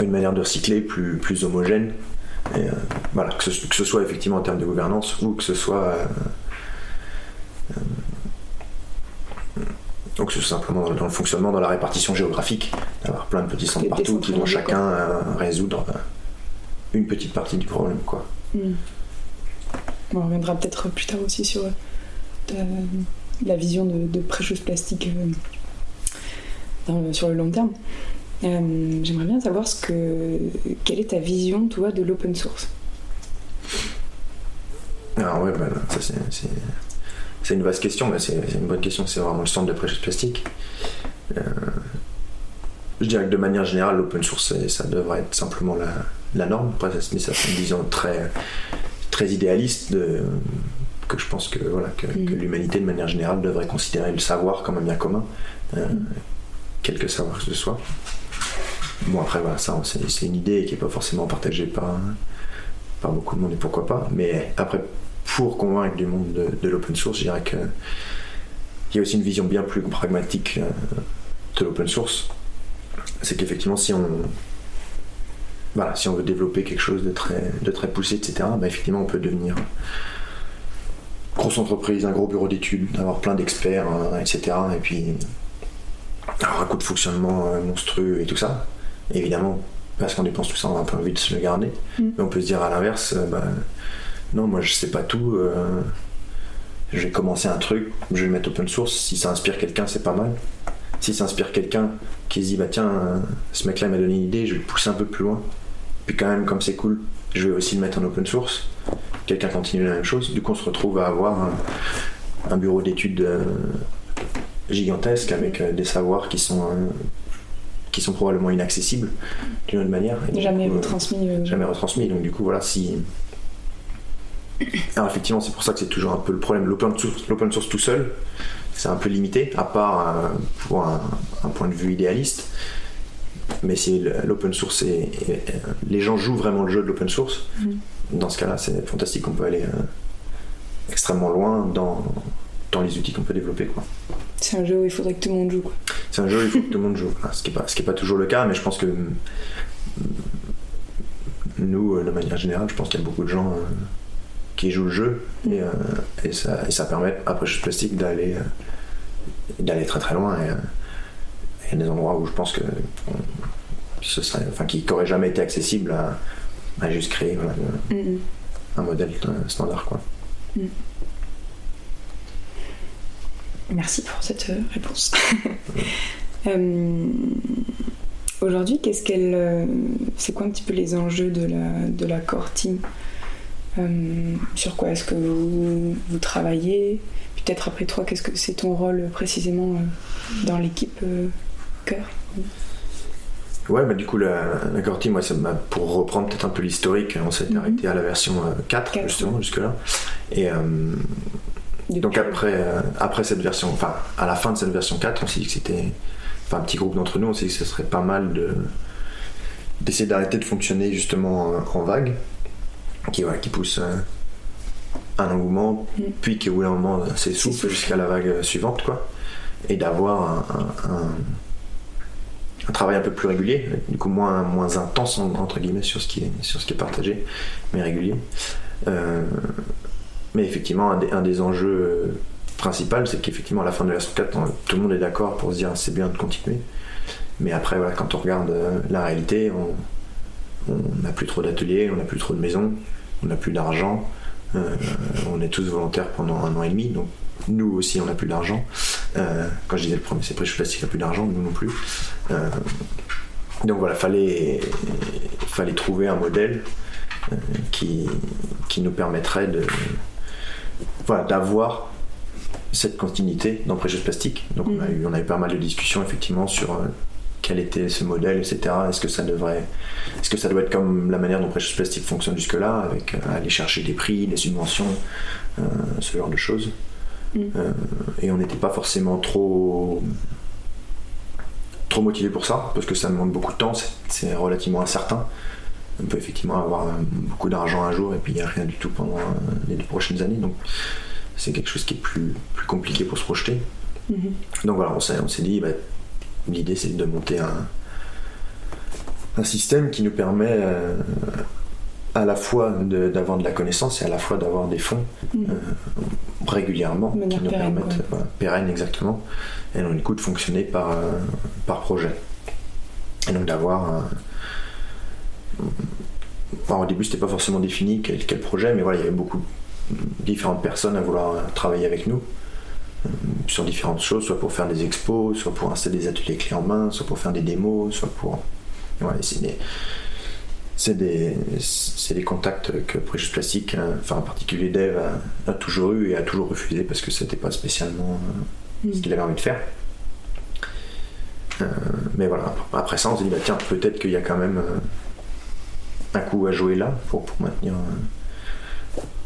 une manière de recycler plus, plus homogène. Et, euh, voilà que ce, soit effectivement en termes de gouvernance ou que ce soit donc simplement dans, le fonctionnement, dans la répartition géographique, d'avoir plein de petits centres partout qui vont chacun résoudre une petite partie du problème. Quoi. Hmm. on reviendra peut-être plus tard aussi sur euh, la vision de, de Precious Plastique euh, sur le long terme. Euh, j'aimerais bien savoir ce que, quelle est ta vision, toi, de l'open source? Alors ah ouais, bah, ça c'est, une vaste question, mais c'est, une bonne question. C'est vraiment le centre de Precious Plastique. je dirais que de manière générale, l'open source, ça devrait être simplement la, la norme. Après, mais ça, c'est une vision très, très idéaliste de, que je pense que, voilà, que, mm. l'humanité, de manière générale, devrait considérer le savoir comme un bien commun, euh, quel que savoir que ce soit. Bon, après, voilà, ça, c'est, une idée qui n'est pas forcément partagée par, par beaucoup de monde et pourquoi pas. Mais après, pour convaincre du monde de, l'open source, je dirais qu'il y a aussi une vision bien plus pragmatique de l'open source. C'est qu'effectivement, si on, voilà, si on veut développer quelque chose de très, de très poussé, etc., bah, effectivement, on peut devenir grosse entreprise, un gros bureau d'études, avoir plein d'experts, hein, etc. Et puis avoir un coût de fonctionnement euh, monstrueux et tout ça. évidemment, parce qu'on dépense tout ça, on a un peu envie de se le garder. Mm. Mais on peut se dire à l'inverse, euh, bah, non, moi je sais pas tout. Euh, je vais commencer un truc, je vais le mettre open source. Si ça inspire quelqu'un, c'est pas mal. Si ça inspire quelqu'un qui se dit, bah tiens, ce mec-là m'a donné une idée, je vais le pousser un peu plus loin. Puis quand même, comme c'est cool, je vais aussi le mettre en open source. Quelqu'un continue la même chose. Du coup, on se retrouve à avoir un, bureau d'études gigantesque avec euh, des savoirs qui sont euh, qui sont probablement inaccessibles d'une autre manière. jamais euh, retransmis. Jamais retransmis. Donc du coup, voilà, si. Alors effectivement, c'est pour ça que c'est toujours un peu le problème. L'open source, l'open source tout seul, c'est un peu limité, à part pour un, point de vue idéaliste. Mais si l'open source et les gens jouent vraiment le jeu de l'open source, mm. dans ce cas-là, c'est fantastique. On peut aller extrêmement loin dans, dans les outils qu'on peut développer. Quoi. C'est un jeu où il faudrait que tout le monde joue. C'est un jeu où il faut que tout le monde joue. Ce qui n'est pas, pas toujours le cas, mais je pense que mm, nous, euh, de manière générale, je pense qu'il y a beaucoup de gens euh, qui jouent le jeu et, euh, et, ça, et ça permet, après juste Plastique, d'aller d'aller très très loin. Et il y a des endroits où je pense que ce serait, enfin, qui n'auraient jamais été accessibles à, juste créer un modèle standard. Quoi. Mm. Merci pour cette euh, réponse. Euh, aujourd'hui, qu'est-ce qu'elle, euh, c'est quoi un petit peu les enjeux de la, de la core team Sur quoi est-ce que vous, vous travaillez? Peut-être après toi, qu'est-ce que c'est ton rôle précisément dans l'équipe cœur Ouais, bah du coup, la, la core team, moi, ça pour reprendre peut-être un peu l'historique, on s'est mhm. arrêté à la version 4, justement, jusque-là. Et donc après, euh, après cette version, enfin à la fin de cette version 4, on s'est dit que c'était, enfin un petit groupe d'entre nous, on s'est dit que ce serait pas mal de d'essayer d'arrêter de fonctionner justement en vague, qui, qui pousse euh, un engouement, mm. puis qui au bout d'un moment s'essouffle jusqu'à la vague suivante, quoi, et d'avoir un, un, travail un peu plus régulier, du coup moins, moins intense entre guillemets sur ce qui est, sur ce qui est partagé, mais régulier. Euh, mais effectivement, un des, enjeux euh, principaux, c'est qu'effectivement, à la fin de la version 4, tout le monde est d'accord pour se dire c'est bien de continuer. Mais après, voilà, quand on regarde euh, la réalité, on n'a plus trop d'ateliers, on n'a plus trop de maisons, on n'a plus d'argent, euh, on est tous volontaires pendant un an et demi, donc nous aussi on n'a plus d'argent. quand je disais le premier, c'est Précieux Plastique n'a plus d'argent, nous non plus. donc voilà, fallait, fallait trouver un modèle qui, qui nous permettrait de, voilà, d'avoir cette continuité dans Precious Plastique. Donc on, a mm. eu, on a eu pas mal de discussions effectivement sur euh, quel était ce modèle, etc. Est-ce que ça devrait, est-ce que ça doit être comme la manière dont Precious Plastique fonctionne jusque-là, avec euh, aller chercher des prix, des subventions, euh, ce genre de choses. Mm. et on n'était pas forcément trop trop motivé pour ça, parce que ça demande beaucoup de temps, c'est relativement incertain. On peut effectivement avoir beaucoup d'argent un jour et puis il n'y a rien du tout pendant les deux prochaines années. Donc c'est quelque chose qui est plus, plus compliqué pour se projeter. Mm-hmm. Donc voilà, on s'est, on s'est dit, bah, l'idée c'est de monter un, un système qui nous permet euh, à la fois d'avoir de, la connaissance et à la fois d'avoir des fonds mm. euh, régulièrement qui nous permettent, pérennes exactement, et donc du coup de fonctionner par, euh, par projet. Et donc d'avoir au début, c'était pas forcément défini quel, projet, mais voilà, il y avait beaucoup de différentes personnes à vouloir travailler avec nous sur différentes choses, soit pour faire des expos, soit pour installer des ateliers clés en main, soit pour faire des démos, soit pour. c'est des, des, contacts que Precious Plastic, hein, enfin en particulier Dev, a, toujours eu et a toujours refusé parce que c'était pas spécialement euh, ce mm. qu'il avait envie de faire. Euh, mais voilà, après ça, on s'est dit, bah, tiens, peut-être qu'il y a quand même un coup à jouer là pour, pour maintenir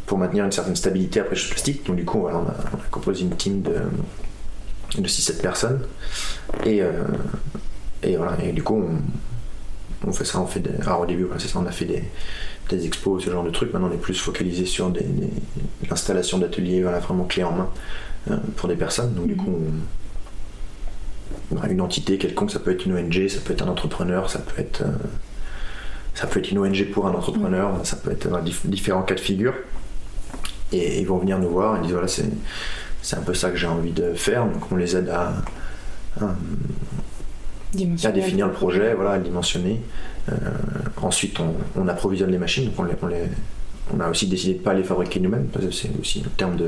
pour maintenir une certaine stabilité après ce plastique. Donc du coup, on, a, composé une team de, de 6-7 personnes. Et, euh, et voilà, et du coup, on, fait ça, on fait des, alors au début, ça, on a fait des, des expos, ce genre de trucs. Maintenant, on est plus focalisé sur des, l'installation d'ateliers, voilà, vraiment clé en main euh, pour des personnes. Donc, du Mhm. coup, on- une entité quelconque, ça peut être une ONG, ça peut être un entrepreneur, ça peut être, euh, ça peut être une ONG pour un entrepreneur, ça peut être dif- différents cas de figure. Et ils vont venir nous voir et disent voilà, c'est, c'est un peu ça que j'ai envie de faire. Donc, on les aide à, à définir le projet, voilà, à le dimensionner. Euh, ensuite, on, on approvisionne les machines. Donc on, les- on les- on a aussi décidé de ne pas les fabriquer nous-mêmes, parce que c'est aussi un terme de-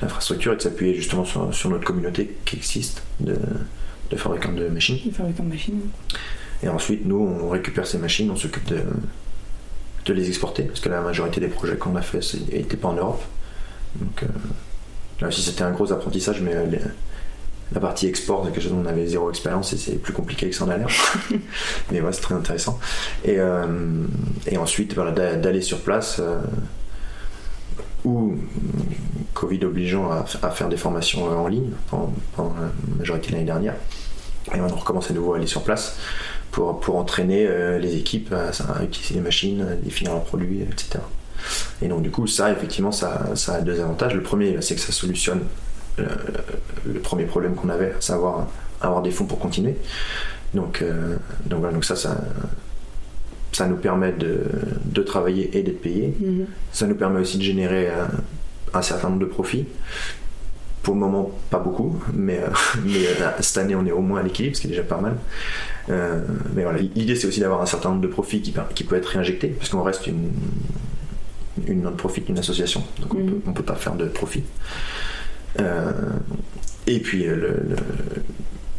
d'infrastructure et de s'appuyer justement sur, sur notre communauté qui existe de, de fabricants de machines. Le fabricant de machines. Et ensuite, nous, on récupère ces machines, on s'occupe de, de les exporter, parce que la majorité des projets qu'on a fait n'étaient pas en Europe. Donc euh, là aussi, c'était un gros apprentissage, mais euh, les- la partie export, c'est quelque chose dont on avait zéro expérience et c'est plus compliqué que ça en a l'air. mais ouais, c'est très intéressant. Et, euh, et ensuite, voilà, d'a- d'aller sur place, euh, ou Covid obligeant à, à faire des formations euh, en ligne pendant, pendant la majorité de l'année dernière. Et on recommence à nouveau à aller sur place pour, pour entraîner euh, les équipes à, à utiliser les machines, à définir leurs produits, etc. Et donc du coup, ça, effectivement, ça, ça a deux avantages. Le premier, c'est que ça solutionne euh, le premier problème qu'on avait, à savoir avoir des fonds pour continuer. Donc, euh, donc voilà, donc ça, ça, ça nous permet de, de travailler et d'être payé. Mhm. Ça nous permet aussi de générer euh, un certain nombre de profits. Pour le moment, pas beaucoup, mais, euh, mais euh, cette année, on est au moins à l'équilibre, ce qui est déjà pas mal. Euh, mais voilà, l'idée, c'est aussi d'avoir un certain nombre de profits qui, qui peut être réinjecté, parce qu'on reste une, une non-profit, une association, donc on Mhm. peut, on peut pas faire de profit. Euh, et puis,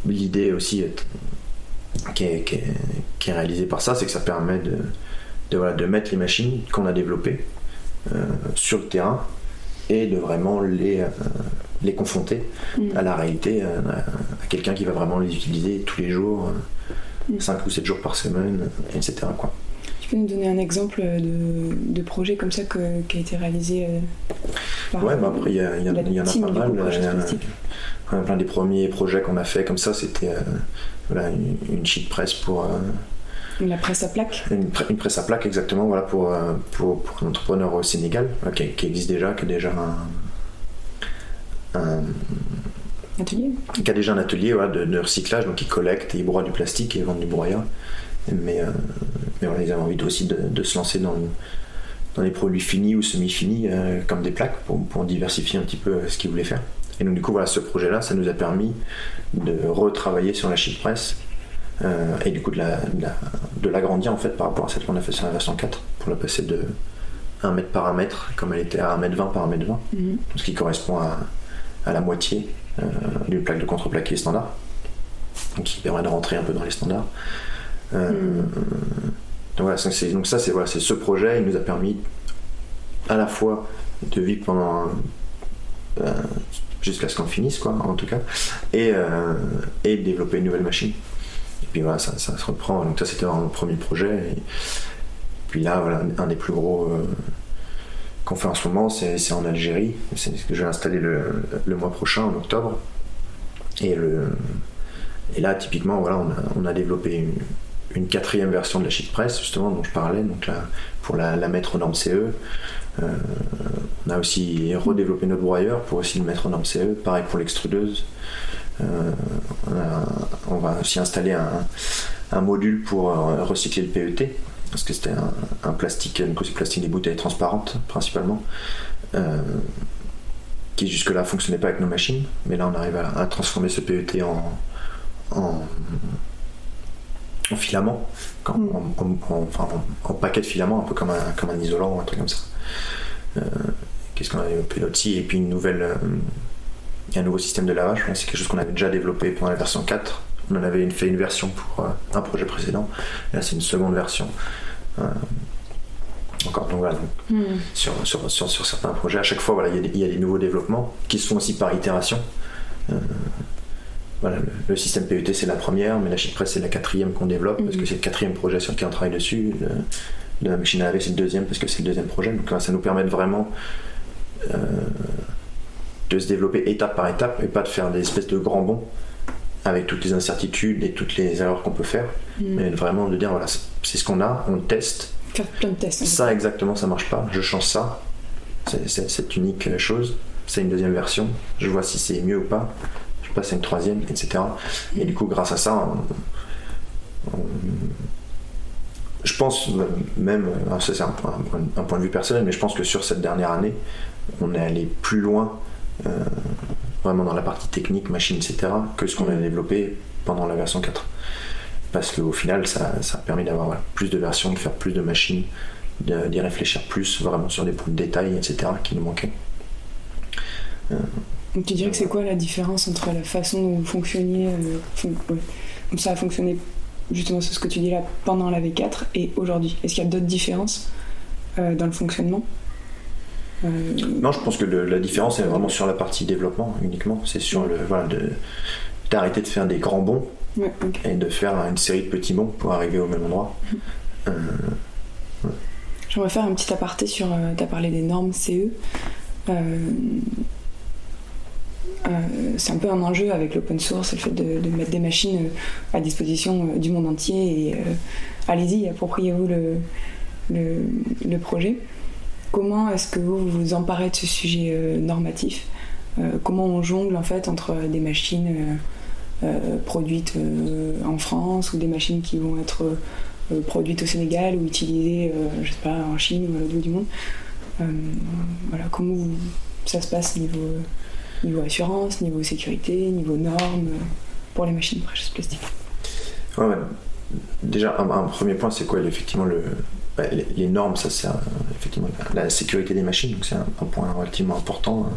l'idée aussi est- qui, est, qui, est, qui est réalisée par ça, c'est que ça permet de, de, voilà, de mettre les machines qu'on a développées euh, sur le terrain et de vraiment les, euh, les confronter Mhm. à la réalité, à, à quelqu'un qui va vraiment les utiliser tous les jours. 5 ou 7 jours par semaine, etc. Quoi. Tu peux nous donner un exemple de, de projet comme ça que- qui a été réalisé euh, par Ouais, bah après, il y, a- il y en a- y en pas mal. ouais, plein des premiers projets qu'on a fait comme ça, c'était euh, voilà, une, sheet press pour. euh, La presse à plaque. Une, pre- une presse à plaque, exactement, voilà, pour, pour, pour un entrepreneur au Sénégal, qui, qui existe déjà, qui a déjà un, un- Atelier. qui a déjà un atelier de, de recyclage, donc ils collectent et ils broient du plastique et ils vendent du broyat. Mais, euh, mais voilà, ils avaient envie aussi de, de se lancer dans, dans les produits finis ou semi-finis, euh, comme des plaques, pour, pour diversifier un petit peu euh, ce qu'ils voulaient faire. Et donc du coup, voilà, ce projet-là, ça nous a permis de retravailler sur la sheet press euh, et du coup de la- de la- de l'agrandir en fait par rapport à celle qu'on a fait sur la version 4 pour la passer de 1 mètre par 1 mètre, comme elle était à 1 mètre 20 par 1 mètre 20 Mhm. ce qui correspond à, à la moitié d'une plaque de contreplaqué standard, qui permet de rentrer un peu dans les standards. Euh, donc, voilà, donc ça, c'est, voilà, ce projet, il nous a permis à la fois de vivre pendant euh, jusqu'à ce qu'on finisse, quoi, en tout cas, et, euh, et de développer une nouvelle machine. Et puis voilà, ça, ça se reprend. Donc ça, c'était le premier projet. Et puis là, voilà, un des plus gros euh, qu'on fait en ce moment, c'est, en Algérie. C'est ce que je vais installer le, mois prochain, en octobre. Et, là, typiquement, voilà, on, a, développé une, quatrième version de la sheet press, justement, dont je parlais, donc là, pour la, mettre aux normes CE. Euh, on a aussi redéveloppé notre broyeur pour aussi le mettre aux normes CE. Pareil pour l'extrudeuse. Euh, on, va aussi installer un, un module pour euh, recycler le PET, parce que c'était un, un plastique, une de plastique des bouteilles transparentes principalement, euh, qui jusque-là fonctionnait pas avec nos machines, mais là on arrive à, à transformer ce PET en, en, en filament, Mm. en, paquet de filament, un peu comme un, comme un isolant ou un truc comme ça. Euh, Qu'est-ce qu'on a développé là-dessus Et puis une nouvelle, euh, il y a un nouveau système de lavage, c'est quelque chose qu'on avait déjà développé pendant la version 4. On en avait une- fait une version pour euh, un projet précédent. Et là, c'est une seconde version. Euh, encore, donc voilà, donc, Mhm. sur, sur, sur, sur certains projets, à chaque fois, voilà, il y, a des- il y a des nouveaux développements qui se font aussi par itération. Euh, voilà, le, le système PET, c'est la première, mais la sheet press, c'est la quatrième qu'on développe, parce que c'est le quatrième projet sur lequel on travaille dessus. Le- la machine à laver, c'est le deuxième, parce que c'est le deuxième projet. Donc là, ça nous permet de vraiment euh, de se développer étape par étape, et pas de faire des espèces de grands bonds avec toutes les incertitudes et toutes les erreurs qu'on peut faire, Mhm. mais vraiment de dire, voilà, c'est ce qu'on a, on le teste, faire plein de tests. Ça exactement, ça marche pas. Je change ça. C'est cette unique chose. C'est une deuxième version. Je vois si c'est mieux ou pas. Je passe à une troisième, etc. Et du coup, grâce à ça, je pense même, ça c'est un, point de vue personnel, mais je pense que sur cette dernière année, on est allé plus loin, euh, vraiment dans la partie technique, machine, etc., que ce qu'on a développé pendant la version 4 parce qu'au final, ça, ça, a permis d'avoir plus de versions, de faire plus de machines, d'y réfléchir plus, vraiment sur des points de détail, etc., qui nous manquaient. Euh, Donc tu dirais que c'est quoi la différence entre la façon dont vous fonctionniez, euh, ça a fonctionné justement ce que tu dis là pendant la V4 et aujourd'hui? Est-ce qu'il y a d'autres différences euh, dans le fonctionnement? Non, je pense que la différence est vraiment sur la partie développement uniquement. C'est sur le voilà d'arrêter de faire des grands bons et de faire une série de petits bons pour arriver au même endroit. Euh, J'aimerais faire un petit aparté sur. Euh, tu as parlé des normes CE. Euh, c'est un peu un enjeu avec l'open source, le fait de, mettre des machines à disposition du monde entier et allez-y, appropriez-vous le, le, le, projet. Comment est-ce que vous vous emparez de ce sujet normatif Comment on jongle en fait entre des machines euh, produites euh, en France ou des machines qui vont être euh, produites au Sénégal ou utilisées, je sais pas, en Chine ou à l'autre bout du monde. voilà, comment ça se passe niveau, niveau assurance, niveau sécurité, niveau normes pour les machines précieuses plastiques ouais, Déjà, un, premier point, c'est quoi effectivement le, bah, les, normes, ça c'est effectivement la, sécurité des machines, donc c'est un, point relativement important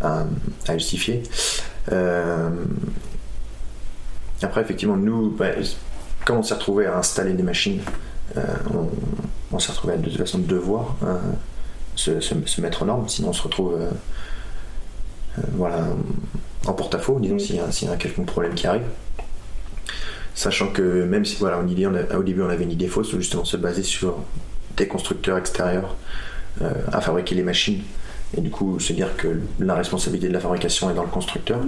à, justifier. Après, effectivement, nous, bah, quand on s'est retrouvé à installer des machines, euh, on, s'est retrouvé de toute façon de devoir euh, se, mettre en norme, sinon on se retrouve euh, voilà, en porte-à-faux, disons, s'il y, a un quelconque problème qui arrive. Sachant que même si voilà, au début on avait une idée fausse, justement se baser sur des constructeurs extérieurs à fabriquer les machines et du coup, se dire que la responsabilité de la fabrication est dans le constructeur,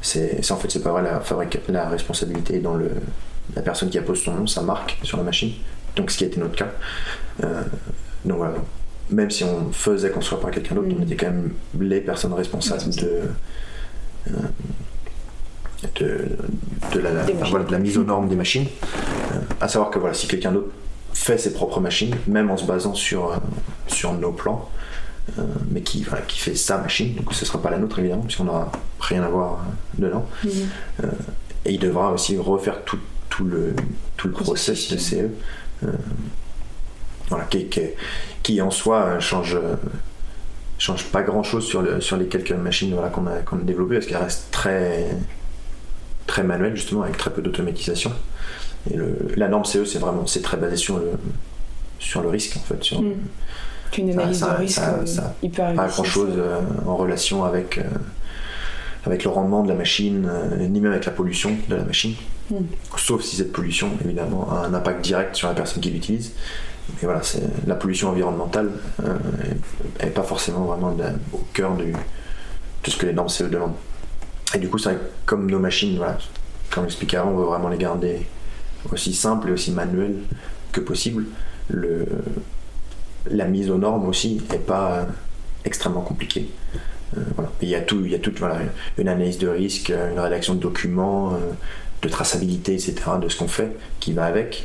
c'est en fait c'est pas vrai. La, la responsabilité est dans le, la personne qui a posé son nom, sa marque sur la machine. Donc ce qui a été notre cas. Euh, donc voilà. Même si on faisait construire par quelqu'un d'autre, on mm. était quand même les personnes responsables de, euh, de, de, la, de, la, mise aux normes des machines. Euh, à savoir que voilà, si quelqu'un d'autre fait ses propres machines, même en se basant sur, sur nos plans, euh, mais qui, qui fait sa machine, donc ce ne sera pas la nôtre évidemment, puisqu'on n'aura rien à voir euh, dedans. Mhm. Euh, et il devra aussi refaire tout, tout le, tout le process de CE. voilà, qui, qui, en soi change, change pas grand chose sur, le, sur les quelques machines voilà, qu'on a, qu'on a développées, parce qu'elles restent très, très manuelles justement, avec très peu d'automatisation. Et le, la norme CE, c'est vraiment c'est très basé sur le, sur le risque en fait. Sur, une analyse de risque ça, hyper pas grand chose euh, en relation avec, euh, avec le rendement de la machine, euh, ni même avec la pollution de la machine. Hmm. Sauf si cette pollution, évidemment, a un impact direct sur la personne qui l'utilise. Mais voilà, la pollution environnementale n'est pas forcément vraiment au cœur du, de ce que les normes CE demandent. Et du coup, c'est comme nos machines, voilà, comme expliqué avant, on veut vraiment les garder aussi simples et aussi manuelles que possible. Le, la mise aux normes aussi n'est pas euh, extrêmement compliquée. Euh, il y a tout, il y a toute voilà, une analyse de risque, une rédaction de documents, euh, de traçabilité, etc. de ce qu'on fait, qui va avec,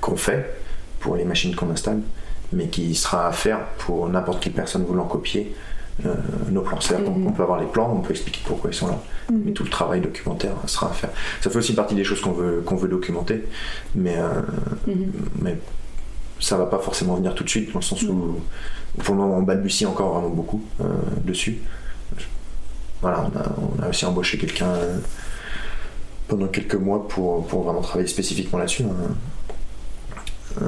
qu'on fait pour les machines qu'on installe, mais qui sera à faire pour n'importe quelle personne voulant copier nos plans. C'est-à-dire qu'on mm-hmm. peut avoir les plans, on peut expliquer pourquoi ils sont là, mm-hmm. mais tout le travail documentaire sera à faire. Ça fait aussi partie des choses qu'on veut, qu'on veut documenter, mais, mm-hmm. mais ça va pas forcément venir tout de suite, dans le sens où pour le moment on balbutie encore vraiment beaucoup euh, dessus. Voilà, on a, aussi embauché quelqu'un euh, pendant quelques mois pour, pour, vraiment travailler spécifiquement là-dessus, un,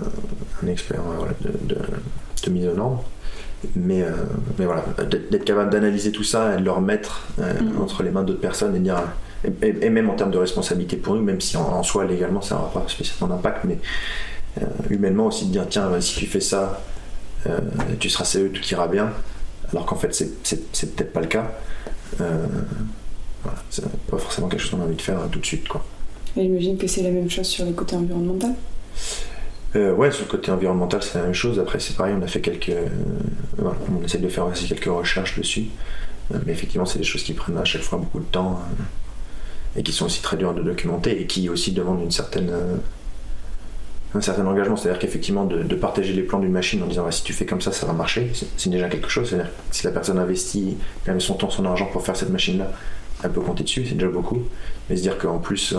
un, expert de, de, mise aux normes. Mais, euh, mais voilà, d'être capable d'analyser tout ça et de le remettre mm. entre les mains d'autres personnes et dire. Et, même en termes de responsabilité pour nous, même si en, en soi légalement ça n'aura pas spécialement d'impact, mais euh, humainement aussi de dire tiens si tu fais ça euh, tu seras CE tout ira bien alors qu'en fait c'est peut-être pas le cas euh, voilà, c'est pas forcément quelque chose qu'on a envie de faire tout de suite quoi. Et j'imagine que c'est la même chose sur les côtés environnementaux Euh, sur le côté environnemental, c'est la même chose. Après, c'est pareil, on a fait quelques. euh, on essaie de faire aussi quelques recherches dessus. Euh, mais effectivement, c'est des choses qui prennent à chaque fois beaucoup de temps et qui sont aussi très dures de documenter et qui aussi demandent un certain engagement, c'est-à-dire qu'effectivement de, partager les plans d'une machine en disant Ouais, si tu fais comme ça, ça va marcher, c'est c'est déjà quelque chose. Que si la personne investit son temps, son argent pour faire cette machine-là, elle peut compter dessus, c'est déjà beaucoup. Mais se dire qu'en plus,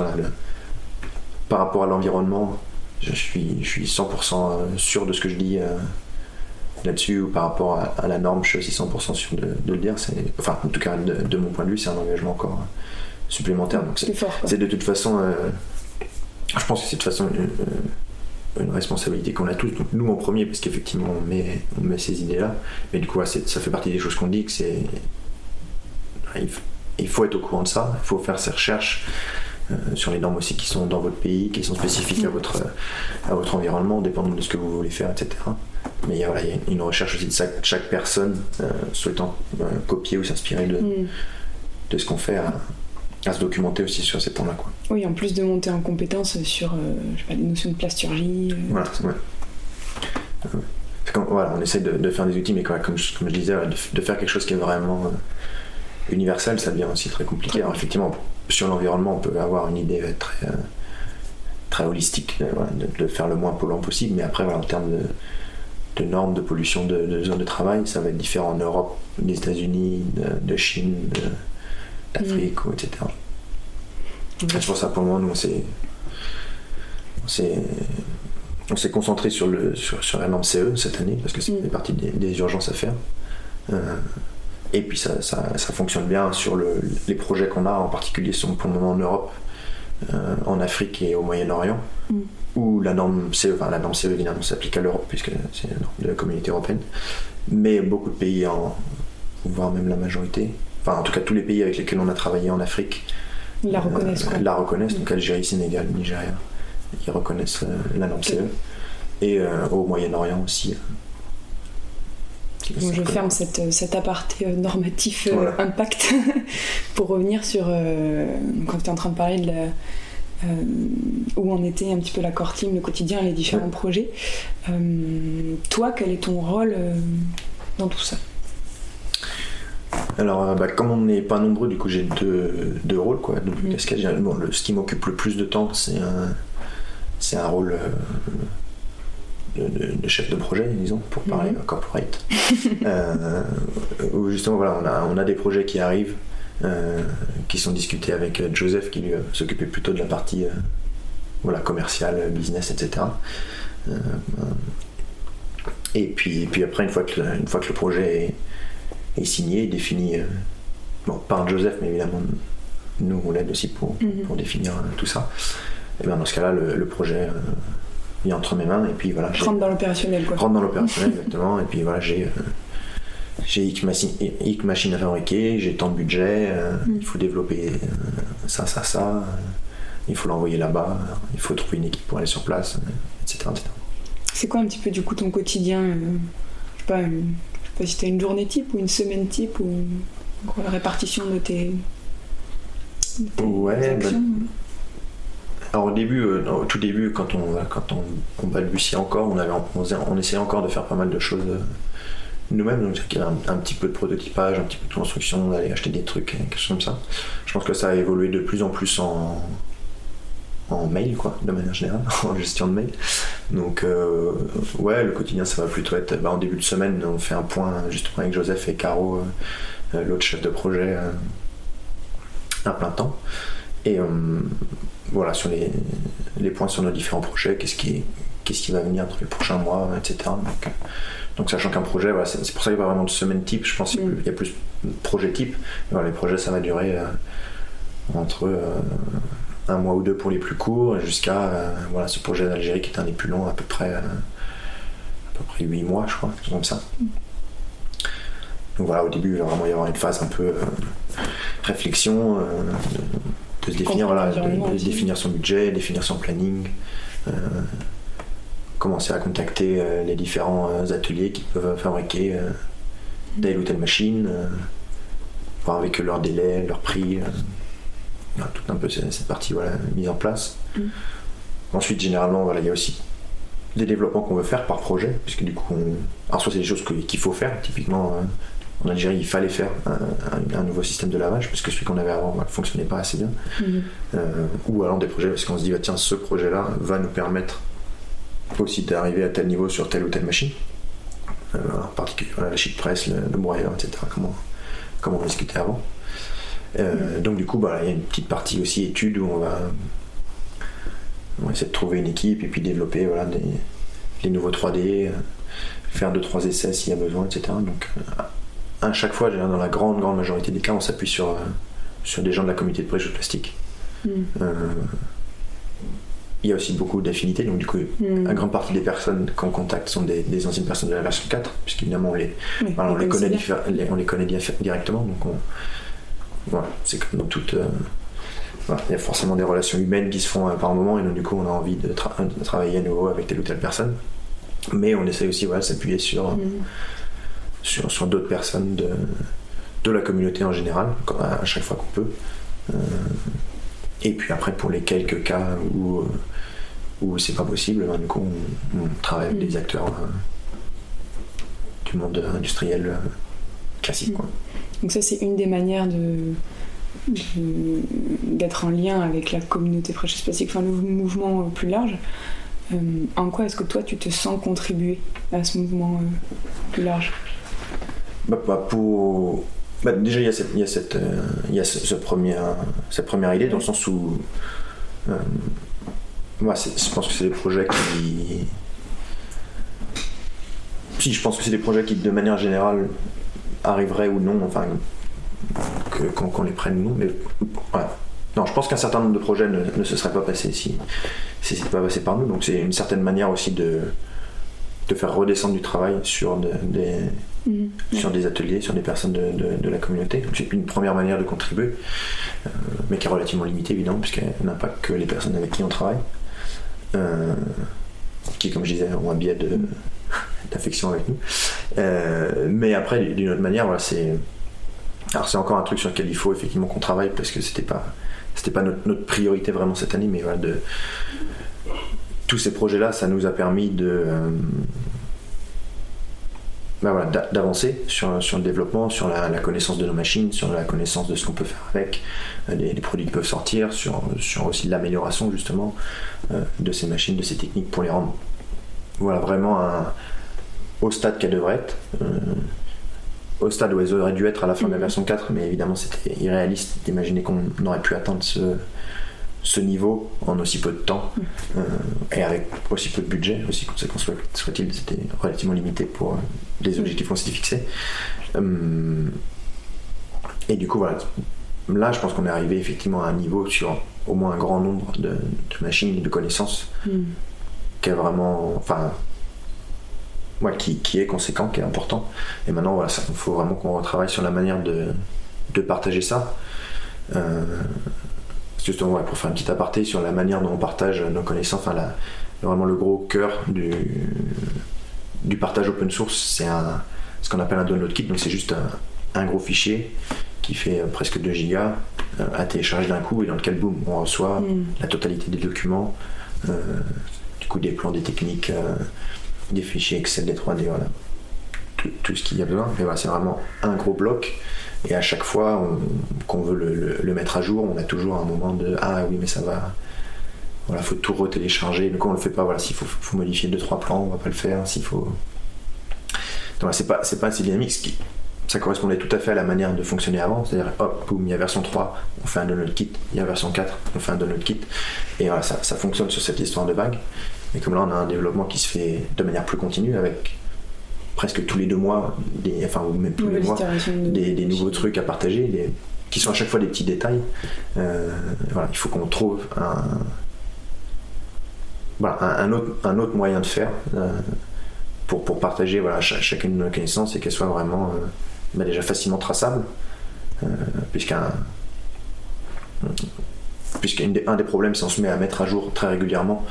par rapport à l'environnement, je suis, je suis 100% sûr de ce que je dis euh, là-dessus, ou par rapport à, à la norme, je suis aussi 100% sûr de, de le dire. Enfin, en tout cas, de, de mon point de vue, c'est un engagement encore euh, supplémentaire. Donc c'est, de toute façon, euh, je pense que c'est de toute façon une, une responsabilité qu'on a tous. Donc nous en premier, parce qu'effectivement on met, on met ces idées-là. Mais du coup, ouais, ça fait partie des choses qu'on dit que c'est, il faut être au courant de ça. Il faut faire ses recherches. Euh, sur les normes aussi qui sont dans votre pays, qui sont spécifiques à votre, à votre environnement, dépendant de ce que vous voulez faire, etc. Mais il y a, voilà, il y a une recherche aussi de chaque, chaque personne euh, souhaitant euh, copier ou s'inspirer de, Mm. de ce qu'on fait à, à se documenter aussi sur ces points-là. Quoi. Oui, en plus de monter en compétence sur euh, je sais pas, des notions de plasturgie. euh, Voilà, ouais. Euh, on essaie de, de faire des outils, mais quoi, comme, je, comme je disais, de, de faire quelque chose qui est vraiment euh, universel, ça devient aussi très compliqué. Alors effectivement, sur l'environnement, on peut avoir une idée très, euh, très holistique, euh, voilà, de, de faire le moins polluant possible, mais après, voilà, en termes de, de normes de pollution de, de zone de travail, ça va être différent en Europe, des États-Unis, de, Chine, d'Afrique, ou etc. C'est pour ça, pour le moment, nous, on s'est, on s'est, on s'est concentré sur, le, sur, sur la norme CE cette année, parce que c'est Mm. fait partie des, des urgences à faire. Euh, et puis ça, ça, ça fonctionne bien sur le, les projets qu'on a, en particulier sont pour le moment en Europe, euh, en Afrique et au Moyen-Orient, Mm. où la norme CE, enfin la norme CE évidemment s'applique à l'Europe, puisque c'est la norme de la communauté européenne, mais beaucoup de pays, en, voire même la majorité, enfin en tout cas tous les pays avec lesquels on a travaillé en Afrique, la reconnaissent. euh, la reconnaissent, donc Algérie, Sénégal, Nigeria, ils reconnaissent euh, la norme CE. Et euh, au Moyen-Orient aussi. Euh, Bon, je ferme cette, cet aparté euh, normatif euh, Voilà. impact pour revenir sur euh, quand tu es en train de parler de la, euh, où en était un petit peu la core team, le quotidien, les différents projets. Euh, toi, quel est ton rôle euh, dans tout ça? Alors, euh, bah, comme on n'est pas nombreux, du coup, j'ai deux, deux rôles, quoi. Donc, Mm. bon, le, ce qui m'occupe le plus de temps, c'est un, rôle euh, de, chef de projet, disons, pour parler Mhm. corporate. Euh, où justement, voilà, on a, on a des projets qui arrivent, euh, qui sont discutés avec euh, Joseph, qui lui euh, s'occupait plutôt de la partie euh, voilà, commerciale, business, etc. Euh, euh, et puis, et puis après, une fois que le, une fois que le projet est, est signé, défini, euh, bon, par Joseph, mais évidemment, nous, on l'aide aussi pour, Mhm. pour définir euh, tout ça. Et bien dans ce cas-là, le, le projet vient entre mes mains, et puis voilà, Rentre dans l'opérationnel, quoi. rentre dans l'opérationnel exactement, et puis voilà, j'ai euh, j'ai X, machi- X machines à fabriquer, j'ai tant de budget, euh, Mm. il faut développer euh, ça, ça, ça, il faut l'envoyer là-bas, il faut trouver une équipe pour aller sur place, etc. etc. C'est quoi un petit peu du coup ton quotidien Je sais pas, je sais pas si t'as une journée type ou une semaine type ou la répartition de tes, de tes Ouais, actions. Alors au début, euh, au tout début, quand on, quand on, on balbutiait encore, on, avait, on, essayait encore de faire pas mal de choses euh, nous-mêmes, donc il y avait un, petit peu de prototypage, un petit peu de construction, d'aller acheter des trucs, euh, quelque chose comme ça. Je pense que ça a évolué de plus en plus en, mail, quoi, de manière générale, en gestion de mail. Donc ouais, le quotidien, ça va plutôt être, bah, en début de semaine, on fait un point justement avec Joseph et Caro, l'autre chef de projet, euh, à plein temps. Et voilà, sur les, points sur nos différents projets, qu'est-ce qui, va venir dans les prochains mois, etc. Donc, euh, donc sachant qu'un projet, voilà, c'est pour ça qu'il n'y a pas vraiment de semaine type, je pense qu'il y a plus- de projet type. Les projets, ça va durer euh, entre euh, un mois ou deux pour les plus courts, jusqu'à voilà, ce projet d'Algérie qui est un des plus longs, à peu près, à peu près 8 mois, je crois, quelque comme ça. Donc voilà, au début, il va vraiment y avoir une phase un peu réflexion, de se définir, voilà, de- définir son budget, définir son planning, euh, commencer à contacter euh, les différents euh, ateliers qui peuvent fabriquer telle ou telle machine, voir avec eux leurs délais, leurs prix, voilà, toute un peu cette, cette partie voilà, mise en place. Mm. Ensuite, généralement, voilà, il y a aussi des développements qu'on veut faire par projet, puisque du coup, on... alors soit c'est des choses qu'il faut faire, typiquement en Algérie, il fallait faire un, nouveau système de lavage parce que celui qu'on avait avant ne fonctionnait pas assez bien. Mhm. ou alors des projets parce qu'on se dit, bah, tiens, ce projet-là va nous permettre aussi d'arriver à tel niveau sur telle ou telle machine. en particulier la sheet press, le, le broyeur, etc. Comment, comment on discutait avant. Euh, donc du coup, bah, il y a une petite partie aussi étude où on va, essayer de trouver une équipe et puis développer voilà, des, les nouveaux 3D, euh, faire 2-3 essais s'il y a besoin, etc. Donc euh, à chaque fois, dans la grande, grande majorité des cas, on s'appuie sur, sur des gens de la communauté de pré plastique. Mm. il y a aussi beaucoup d'affinités, donc du coup, mm. la grande partie des personnes qu'on contacte sont des, anciennes personnes de la version 4, puisqu'évidemment on les, on, les connaît on les connaît directement, donc on, voilà, c'est comme dans toute. Euh, il y a forcément des relations humaines qui se font euh, par moment et donc du coup on a envie de, travailler à nouveau avec telle ou telle personne. Mais on essaie aussi voilà, de s'appuyer sur, mm. Sur, sur d'autres personnes de, de la communauté en général, à chaque fois qu'on peut. Euh, et puis après, pour les quelques cas où, où c'est pas possible, ben, du coup, on, travaille avec mm. des acteurs du monde industriel classique. Quoi. Donc ça, c'est une des manières de d'être en lien avec la communauté fraîche spatiale, enfin le mouvement plus large. Euh, en quoi est-ce que toi tu te sens contribuer à ce mouvement euh, plus large? Bah, bah pour... Bah, déjà il y a cette, y a cette, euh, y a ce, premier, cette première idée dans le sens où moi je pense que c'est des projets qui si je pense que c'est des projets qui de manière générale arriverait ou non, enfin, qu'on les prenne nous. Mais Non, je pense qu'un certain nombre de projets ne, se seraient pas passés si, si c'était pas passé par nous. Donc c'est une certaine manière aussi de, de faire redescendre du travail sur des, mmh. sur des ateliers, sur des personnes de, de, la communauté. C'est une première manière de contribuer, euh, mais qui est relativement limitée évidemment, puisqu'elle n'a pas que les personnes avec qui on travaille, euh, qui, comme je disais, ont un biais de, d'affection avec nous. Euh, mais après, d'une autre manière, voilà, c'est. Alors c'est encore un truc sur lequel il faut effectivement qu'on travaille parce que c'était pas c'était pas notre, priorité vraiment cette année, mais voilà, de tous ces projets-là, ça nous a permis de euh, ben voilà, d'avancer sur, sur, le développement, sur la, connaissance de nos machines, sur la connaissance de ce qu'on peut faire avec, euh, les, produits qui peuvent sortir, sur, sur aussi l'amélioration justement de ces machines, de ces techniques pour les rendre voilà, vraiment au stade qu'elle devrait être. Euh, au stade où elle aurait dû être à la fin de la mhm. version 4, mais évidemment c'était irréaliste d'imaginer qu'on aurait pu atteindre ce, ce niveau en aussi peu de temps mhm. euh, et avec aussi peu de budget, aussi conséquent soit-il, c'était relativement limité pour euh, les objectifs qu'on s'était fixés. et du coup, voilà, là je pense qu'on est arrivé effectivement à un niveau sur au moins un grand nombre de, machines et de connaissances mhm qui est vraiment. Enfin. qui, est conséquent, qui est important. Et maintenant, voilà, il faut vraiment qu'on retravaille sur la manière de, de partager ça. Euh, justement, pour faire un petit aparté sur la manière dont on partage nos connaissances, enfin, la, vraiment le gros cœur du, du partage open source, c'est ce qu'on appelle un download kit. Donc, c'est juste un, gros fichier qui fait presque 2 gigas euh, à télécharger d'un coup et dans lequel, boum, on reçoit mm. la totalité des documents. Euh, du coup des plans, des techniques, euh, des fichiers Excel, des 3D, voilà. Tout, ce qu'il y a besoin. Mais voilà, c'est vraiment un gros bloc. Et à chaque fois qu'on veut le, mettre à jour, on a toujours un moment de Ah oui, mais ça va. Voilà, faut tout retélécharger. Donc on le fait pas. Voilà, s'il faut, modifier 2-3 plans, on va pas le faire. Donc c'est pas, c'est pas assez dynamique. Ce qui, ça correspondait tout à fait à la manière de fonctionner avant. C'est-à-dire, hop, boum, il y a version 3, on fait un download kit. Il y a version 4, on fait un download kit. Et voilà, ça, ça fonctionne sur cette histoire de vague. Et comme là, on a un développement qui se fait de manière plus continue avec presque tous les deux mois, des, enfin, ou même tous les mois, des, nouveaux trucs à partager, qui sont à chaque fois des petits détails. Euh, voilà, il faut qu'on trouve un, voilà, un, autre, un autre moyen de faire euh, pour, pour partager voilà, chacune de nos connaissances et qu'elles soient vraiment euh, bah, déjà facilement traçables, puisqu'un puisqu'un des, des problèmes, si on se met à mettre à jour très régulièrement,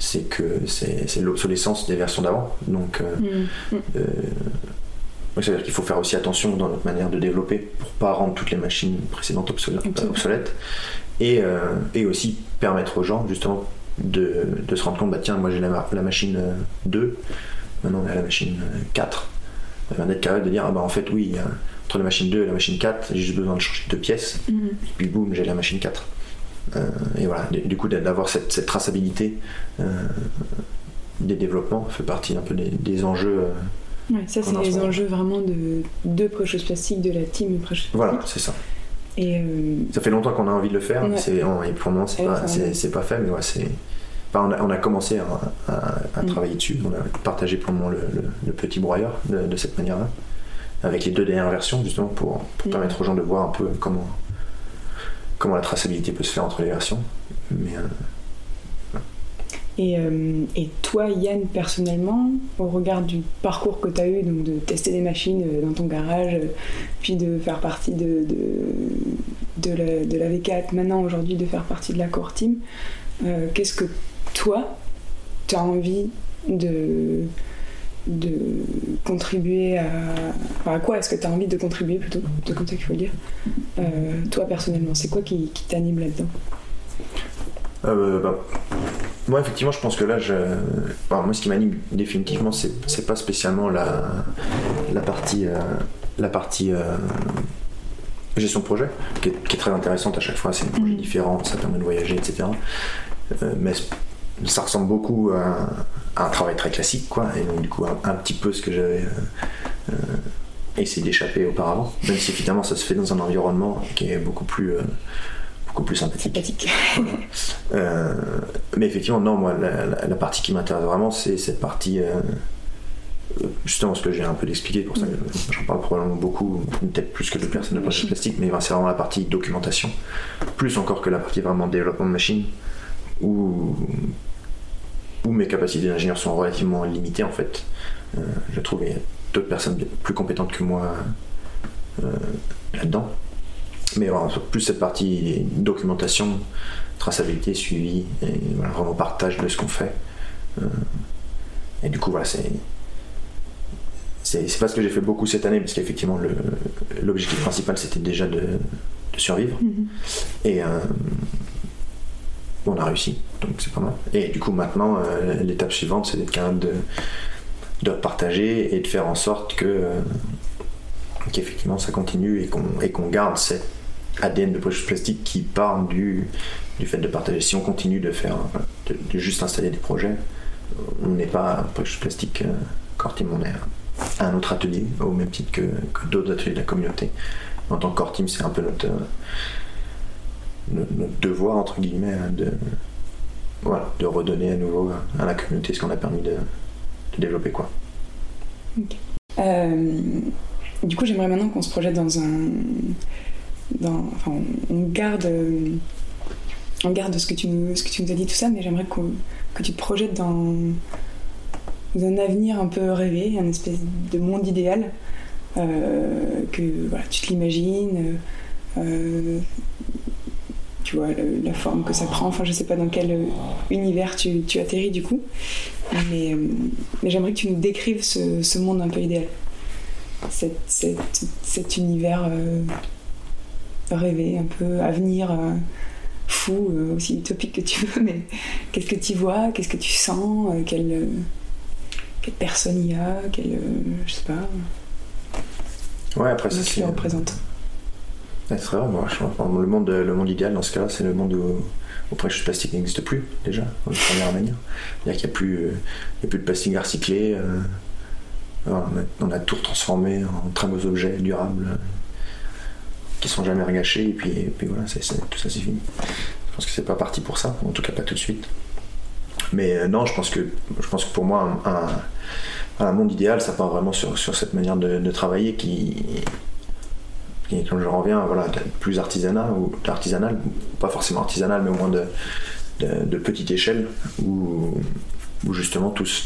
c'est que c'est l'obsolescence des versions d'avant. Donc, euh, mm. euh, ça veut dire qu'il faut faire aussi attention dans notre manière de développer pour pas rendre toutes les machines précédentes obsolètes. Et, euh, et, aussi permettre aux gens, justement, de, se rendre compte, bah tiens, moi j'ai la, la, machine 2, maintenant on est à la machine 4. D'être capable de dire, ah bah en fait, oui, entre la machine 2 et la machine 4, j'ai juste besoin de changer deux pièces, et puis boum, j'ai la machine 4. Et voilà, du coup, d'avoir cette, cette, traçabilité des développements fait partie un peu des, enjeux. Ouais, ça, c'est les enjeux vraiment de, de Precious Plastic, de la team Precious Plastic. Voilà, c'est ça. Et euh, Ça fait longtemps qu'on a envie de le faire, et pour le moment, c'est pas, c'est, pas fait, mais ouais, c'est. on, a, on, a, commencé à, mm. travailler dessus, on a partagé pour le moment le, petit broyeur de, cette manière-là, avec les deux dernières versions, justement, pour, pour mm. permettre aux gens de voir un peu comment, comment la traçabilité peut se faire entre les versions. Euh, euh, et, toi, Yann, personnellement, au regard du parcours que tu as eu, donc de tester des machines euh, dans ton garage, puis de faire partie de, de, la, V4, maintenant aujourd'hui de faire partie de la core team, qu'est-ce que toi, tu as envie de, de contribuer à. à quoi est-ce que tu as envie de contribuer plutôt C'est comme ça qu'il faut le dire. toi, personnellement, c'est quoi qui, t'anime là-dedans? Bah, moi, effectivement, je pense que là, je... moi, ce qui m'anime définitivement, c'est pas spécialement la, la partie, la partie euh, euh, gestion de projet, qui est, très intéressante à chaque fois. C'est des projets mm. différents, ça permet de voyager, etc. Euh, mais ça ressemble beaucoup à, un travail très classique, quoi. Et donc, du coup, un, petit peu ce que j'avais essayé d'échapper auparavant. Même si, évidemment, ça se fait dans un environnement qui est beaucoup plus beaucoup plus sympathique. Euh, mais effectivement, non, moi, la, partie qui m'intéresse vraiment, c'est cette partie. Euh, justement, ce que j'ai un peu expliqué, pour ça que j'en parle probablement beaucoup, peut-être plus que de personnes de projet plastique, mais c'est vraiment la partie documentation, plus encore que la partie vraiment développement de machine, où, où mes capacités d'ingénieur sont relativement limitées en fait. Euh, je trouve qu'il y a d'autres personnes plus compétentes que moi là-dedans. Mais plus cette partie documentation, traçabilité, suivi, et vraiment partage de ce qu'on fait. Euh, et du coup, voilà, c'est. C'est pas ce que j'ai fait beaucoup cette année, parce qu'effectivement, l'objectif principal, c'était déjà de, survivre. Mm-hmm. Et euh, on a réussi, donc c'est pas mal. Et du coup, maintenant, euh, l'étape suivante, c'est d'être capable de, de partager et de faire en sorte que qu'effectivement ça continue et qu'on garde cette ADN de Precious Plastique qui part du, du fait de partager. Si on continue de faire, de, juste installer des projets, on n'est pas Precious Plastique euh, Team, on est un autre atelier, au même titre que, d'autres ateliers de la communauté. En tant que Core Team, c'est un peu notre, notre, devoir, entre guillemets, hein, de, voilà, de redonner à nouveau à la communauté ce qu'on a permis de, développer. Quoi. Euh, du coup, j'aimerais maintenant qu'on se projette dans un enfin, on garde, on garde ce que tu nous, ce que tu nous as dit tout ça, mais j'aimerais que tu te projettes dans, un avenir un peu rêvé, un espèce de monde idéal, euh, que voilà, tu te l'imagines, euh, tu vois la, forme que ça prend. Enfin, je sais pas dans quel univers tu, tu atterris du coup, mais, mais j'aimerais que tu nous décrives ce, ce, monde un peu idéal, cet, cet univers rêver, un peu avenir euh, fou, euh, aussi utopique que tu veux, mais qu'est-ce que tu vois, qu'est-ce que tu sens, euh, quelle, quelle personne il y a, quelle, je sais pas. Ouais, après ça c'est. représente? Le monde, le monde idéal dans ce cas-là, c'est le monde où, où le plastique n'existe plus déjà, de première manière. C'est-à-dire qu'il n'y a, plus, y a plus de plastique à recycler. on, a, tout transformé en très beaux objets durables qui sont jamais regâchés, et puis, voilà, tout ça c'est fini. Je pense que c'est pas parti pour ça, en tout cas pas tout de suite. Mais euh, non, je pense que, je pense que pour moi, un, monde idéal, ça part vraiment sur cette manière de, travailler qui, qui, comme je reviens, voilà, plus artisanal, ou artisanal, pas forcément artisanal, mais au moins de, de, petite échelle, où, justement tout, se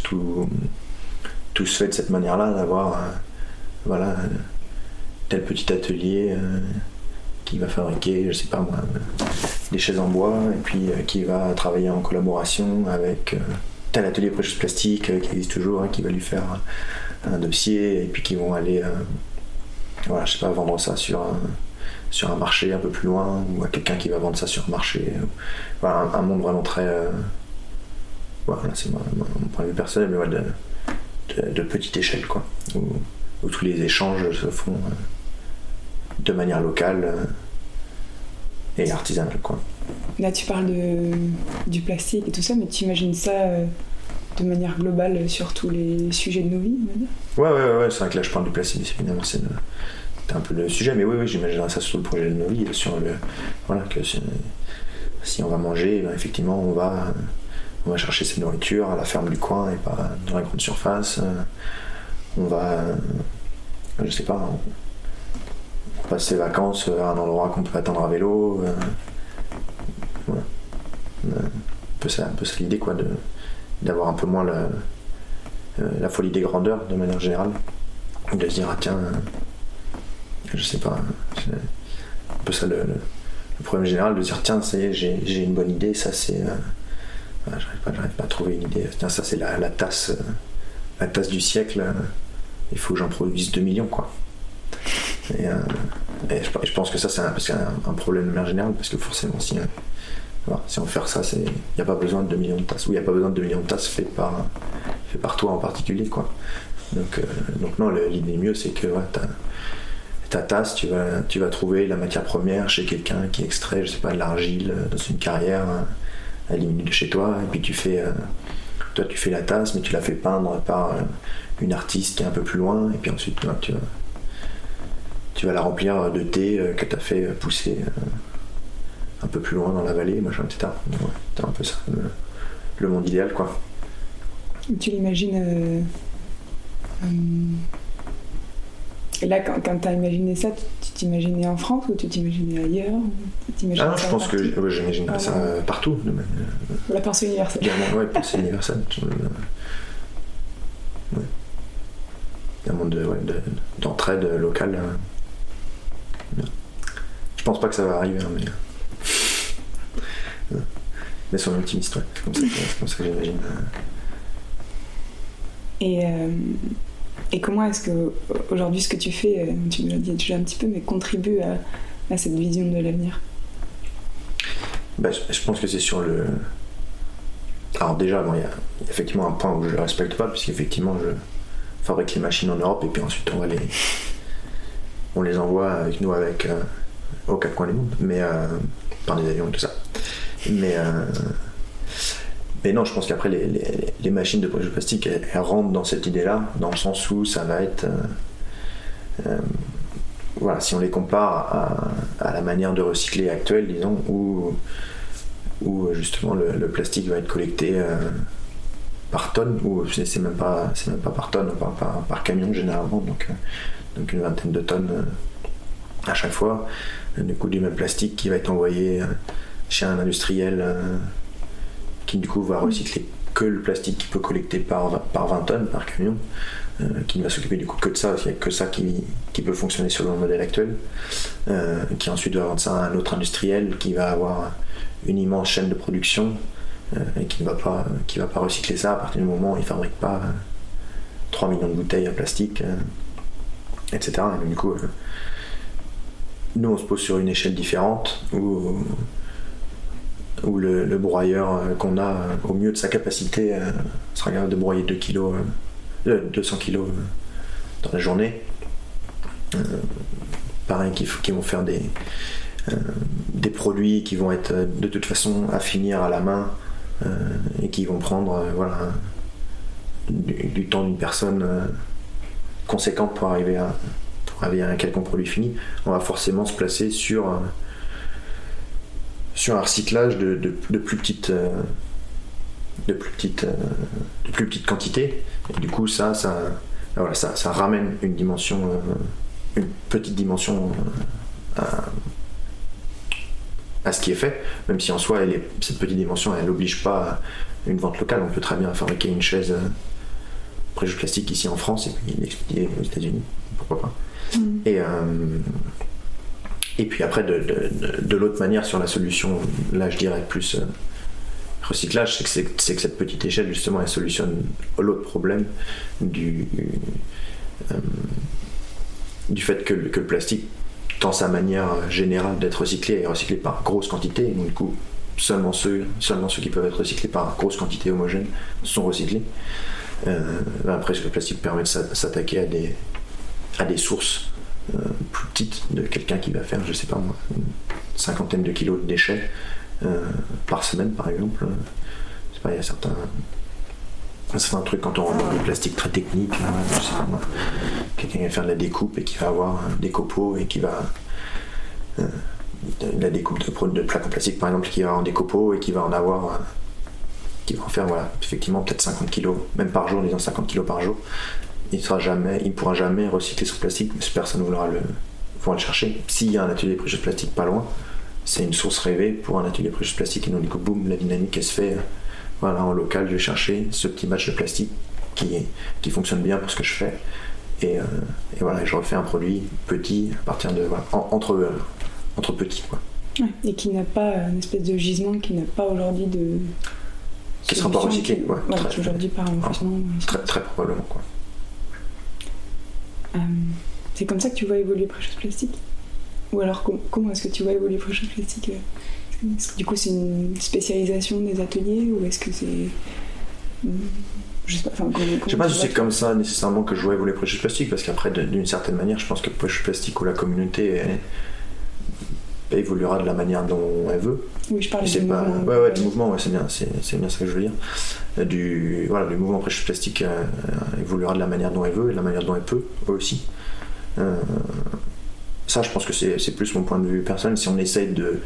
fait de cette manière-là, d'avoir voilà, tel petit atelier euh, qui va fabriquer, je sais pas moi, des chaises en bois et puis euh, qui va travailler en collaboration avec euh, tel atelier précieux plastique qui existe toujours, hein, qui va lui faire un dossier et puis qui vont aller, voilà, je sais pas, vendre ça sur un, sur un marché un peu plus loin ou à quelqu'un qui va vendre ça sur un marché. Voilà, un, monde vraiment très voilà, c'est mon, point de vue personnel, mais de, de, petite échelle, quoi, où, tous les échanges se font euh, de manière locale euh, et artisanale, quoi. Là, tu parles de, du plastique et tout ça, mais tu imagines ça euh, de manière globale sur tous les sujets de nos vies, Ouais, ouais, ouais, c'est vrai que là, je parle du plastique, évidemment, c'est un peu le sujet, mais oui, oui j'imaginerais ça sur le projet de nos vies, sur le. Voilà, que si on va manger, ben, effectivement, on va on va chercher cette nourriture à la ferme du coin et pas dans la grande surface. Euh, on va, euh, je sais pas, on passe vacances à un endroit qu'on peut atteindre à vélo. Euh, voilà. Un peu ça, l'idée quoi, de, d'avoir un peu moins la, folie des grandeurs de manière générale. De se dire, ah tiens, je sais pas, c'est un peu ça le, problème général, de dire, tiens, ça y est, j'ai, une bonne idée, ça c'est j'arrive pas, à trouver une idée. Tiens, ça c'est la, tasse, euh, la tasse du siècle. Euh, il faut que j'en produise 2 millions, quoi. Et, euh, je, pense que ça c'est un, problème de manière générale parce que forcément si, si on fait ça, il n'y a pas besoin de 2 millions de tasses. Ou il n'y a pas besoin de 2 millions de tasses faites par, fait par toi en particulier, quoi. Donc, donc non, l'idée mieux c'est que ta tasse, tu vas, tu vas trouver la matière première chez quelqu'un qui extrait, je sais pas, de l'argile dans une carrière à 10 minutes de chez toi, et puis tu fais, euh, toi tu fais la tasse, mais tu la fais peindre par euh, une artiste qui est un peu plus loin, et puis ensuite tu, vas, tu vas la remplir de thé euh, que tu as fait pousser un peu plus loin dans la vallée, machin, etc. c'est un peu ça, le, monde idéal, quoi. Tu l'imagines et là, quand, quand tu as imaginé ça, tu t'imaginais en France ou tu t'imaginais ailleurs Ah non, je pense que j'imagine ça euh, partout. De La pensée universelle. Oui, pensée universelle. Ouais. Un monde d'entraide locale. Hein. Je pense pas que ça va arriver, hein, mais. Mais c'est optimiste, ouais. C'est comme ça, que j'imagine. Et. Euh, et comment est-ce que aujourd'hui ce que tu fais, euh, tu me l'as dit déjà un petit peu, mais contribue à, cette vision de l'avenir? Bah, je, pense que c'est sur le. Alors déjà, il y, a effectivement un point où je ne le respecte pas, puisqu'effectivement je fabrique les machines en Europe et puis ensuite on va les, on les envoie avec nous avec euh, aux quatre coins du monde, mais euh, par des avions et tout ça. Mais mais non, je pense qu'après, les, machines de production plastique, elles, rentrent dans cette idée-là, dans le sens où ça va être. Euh, euh, voilà, si on les compare à, la manière de recycler actuelle, disons, où, où justement le, plastique va être collecté euh, par tonne, ou c'est même, pas, même pas par tonne, par, par, camion généralement, donc, donc une vingtaine de tonnes à chaque fois. Du coup, du même plastique qui va être envoyé chez un industriel qui du coup va recycler que le plastique qu'il peut collecter par, par 20 tonnes par camion, euh, qui ne va s'occuper du coup que de ça, il n'y a que ça qui, qui, peut fonctionner sur le modèle actuel, euh, qui ensuite va vendre ça à un autre industriel qui va avoir une immense chaîne de production euh, et qui ne va pas, qui va pas recycler ça à partir du moment où il ne fabrique pas 3 millions de bouteilles en plastique, etc. Et du coup, nous on se pose sur une échelle différente où où le, broyeur euh, qu'on a euh, au mieux de sa capacité euh, sera capable de broyer 2 kg, 200 kg dans la journée. pareil, qui, vont faire des, produits qui vont être de toute façon à finir à la main et qui vont prendre du, temps d'une personne conséquente pour arriver à, pour arriver à un quelconque produit fini. On va forcément se placer sur sur un recyclage de, plus petites de plus petites euh, de plus petites quantités et du coup ça ça voilà, ça, ça ramène une dimension euh, une petite dimension euh, à, ce qui est fait même si en soi elle cette petite dimension elle n'oblige pas une vente locale. On peut très bien fabriquer une chaise préjugé plastique ici en France et puis l'expédier aux États-Unis pourquoi pas. Mm. et et puis après, de, l'autre manière, sur la solution, là je dirais plus euh, recyclage, c'est que, cette petite échelle, justement, elle solutionne l'autre problème du, euh, du fait que, le plastique, dans sa manière générale d'être recyclé, est recyclé par grosse quantité, donc du coup, seulement ceux, seulement ceux qui peuvent être recyclés par grosse quantité homogène sont recyclés. Euh, après, le plastique permet de s'attaquer à des, à des sources euh, plus petites de quelqu'un qui va faire, je sais pas moi, une cinquantaine de kilos de déchets euh, par semaine, par exemple. C'est pas, il y a certains, trucs quand on dans du plastique très technique, je sais pas moi, quelqu'un va faire de la découpe et qui va avoir des copeaux et qui va la découpe de, de plaques en plastique par exemple qui va en des copeaux et qui va en avoir qui va en faire voilà, effectivement peut-être 50 kg, même par jour, disons 50 kg par jour. Il ne jamais, il pourra jamais recycler son plastique, mais personne ne voudra le, le chercher. S'il y a un atelier de de plastique pas loin, c'est une source rêvée pour un atelier de de plastique et donc du coup boum, la dynamique elle se fait voilà, en local, je vais chercher ce petit match de plastique qui, qui fonctionne bien pour ce que je fais. Et, euh, voilà, je refais un produit petit à partir de entre, entre petits quoi. et qui n'a pas une espèce de gisement qui n'a pas aujourd'hui de qui sera pas recyclé. Ouais, très, aujourd'hui très, probablement. Quoi. Euh, c'est comme ça que tu vois évoluer Precious Plastique Ou alors comment est-ce que tu vois évoluer Precious Plastique euh, Du coup, c'est une spécialisation des ateliers ou est-ce que c'est. Hmm, je sais pas, enfin, je sais pas si c'est comme ça nécessairement que je vois évoluer Precious Plastique parce qu'après, d'une certaine manière, je pense que Precious Plastique ou la communauté évoluera de la manière dont elle veut. Oui, je parle du mouvement. Ouais, ouais, du mouvement, ouais, c'est bien, c'est, bien ce que je veux dire. Euh, du, voilà, du mouvement prêche plastique euh, évoluera de la manière dont elle veut et de la manière dont elle peut aussi. Euh, ça, je pense que c'est, plus mon point de vue personnel. Si on essaye de,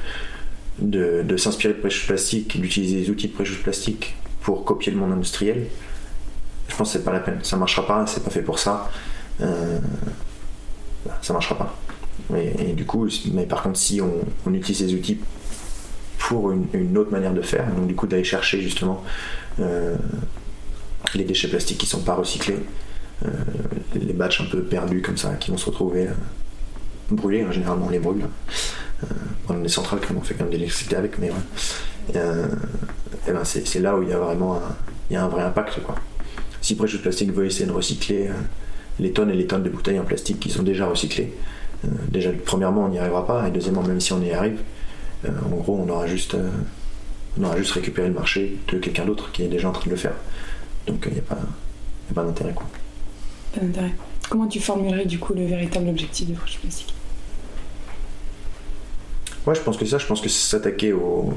de, s'inspirer de prêche plastique, d'utiliser les outils de prêche plastique pour copier le monde industriel, je pense que c'est pas la peine. Ça marchera pas, c'est pas fait pour ça. ça marchera pas. Et, du coup, mais par contre, si on, utilise ces outils pour une, autre manière de faire, donc du coup d'aller chercher justement euh, les déchets plastiques qui ne sont pas recyclés, euh, les batchs un peu perdus comme ça, qui vont se retrouver euh, brûlés, hein, généralement on les brûle. dans les centrales, comme on fait quand même de l'électricité avec, mais ouais. et ben c'est là où il y a vraiment un, y a un vrai impact. Quoi. Si Precious Plastique veut essayer de recycler les tonnes et les tonnes de bouteilles en plastique qui sont déjà recyclées, euh, déjà, premièrement, on n'y arrivera pas, et deuxièmement, même si on y arrive, euh, en gros, on aura juste, euh, on aura juste récupéré le marché de quelqu'un d'autre qui est déjà en train de le faire. Donc, il n'y a pas, pas d'intérêt. Quoi. Pas d'intérêt. Comment tu formulerais du coup le véritable objectif de Fresh Plastic Ouais, je pense que ça, je pense que c'est s'attaquer au.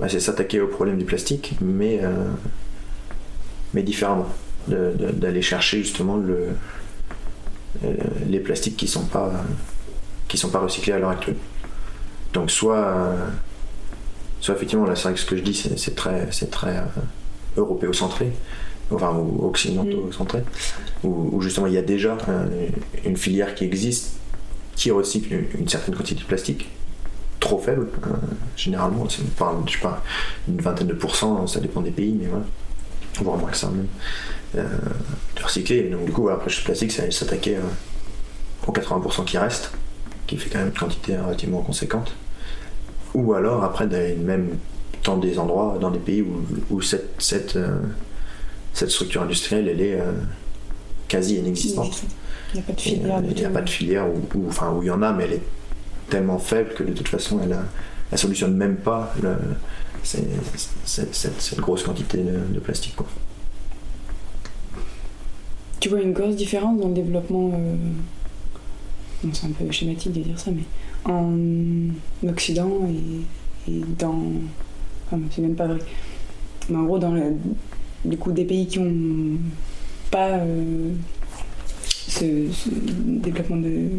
Bah, c'est s'attaquer au problème du plastique, mais, mais différemment. D'aller chercher justement le, euh, les plastiques qui sont pas qui sont pas recyclés à l'heure actuelle. Donc soit euh, soit effectivement là c'est vrai que ce que je dis c'est très c'est très euh, européocentré enfin ou occidentaux-centré mm. où, justement il y a déjà une filière qui existe qui recycle une, certaine quantité de plastique trop faible généralement c'est je sais pas une vingtaine de pourcents ça dépend des pays mais voilà voire moins que ça même de recycler. donc du coup, après, le plastique, c'est s'attaquer aux 80% qui restent, qui fait quand même une quantité relativement conséquente. Ou alors, après, même dans des endroits, dans des pays où, cette, cette, euh, cette, structure industrielle, elle est euh, quasi inexistante. Il n'y a pas de filière. Il n'y a, pas de filière, ou, enfin, où il y en a, mais elle est tellement faible que de toute façon, elle, ne solutionne même pas cette, grosse quantité de, plastique. Tu vois une grosse différence dans le développement. Euh, c'est un peu schématique de dire ça, mais en Occident et, dans. Enfin, c'est même pas vrai. Mais en gros, dans le, du coup, des pays qui ont pas euh, ce, développement de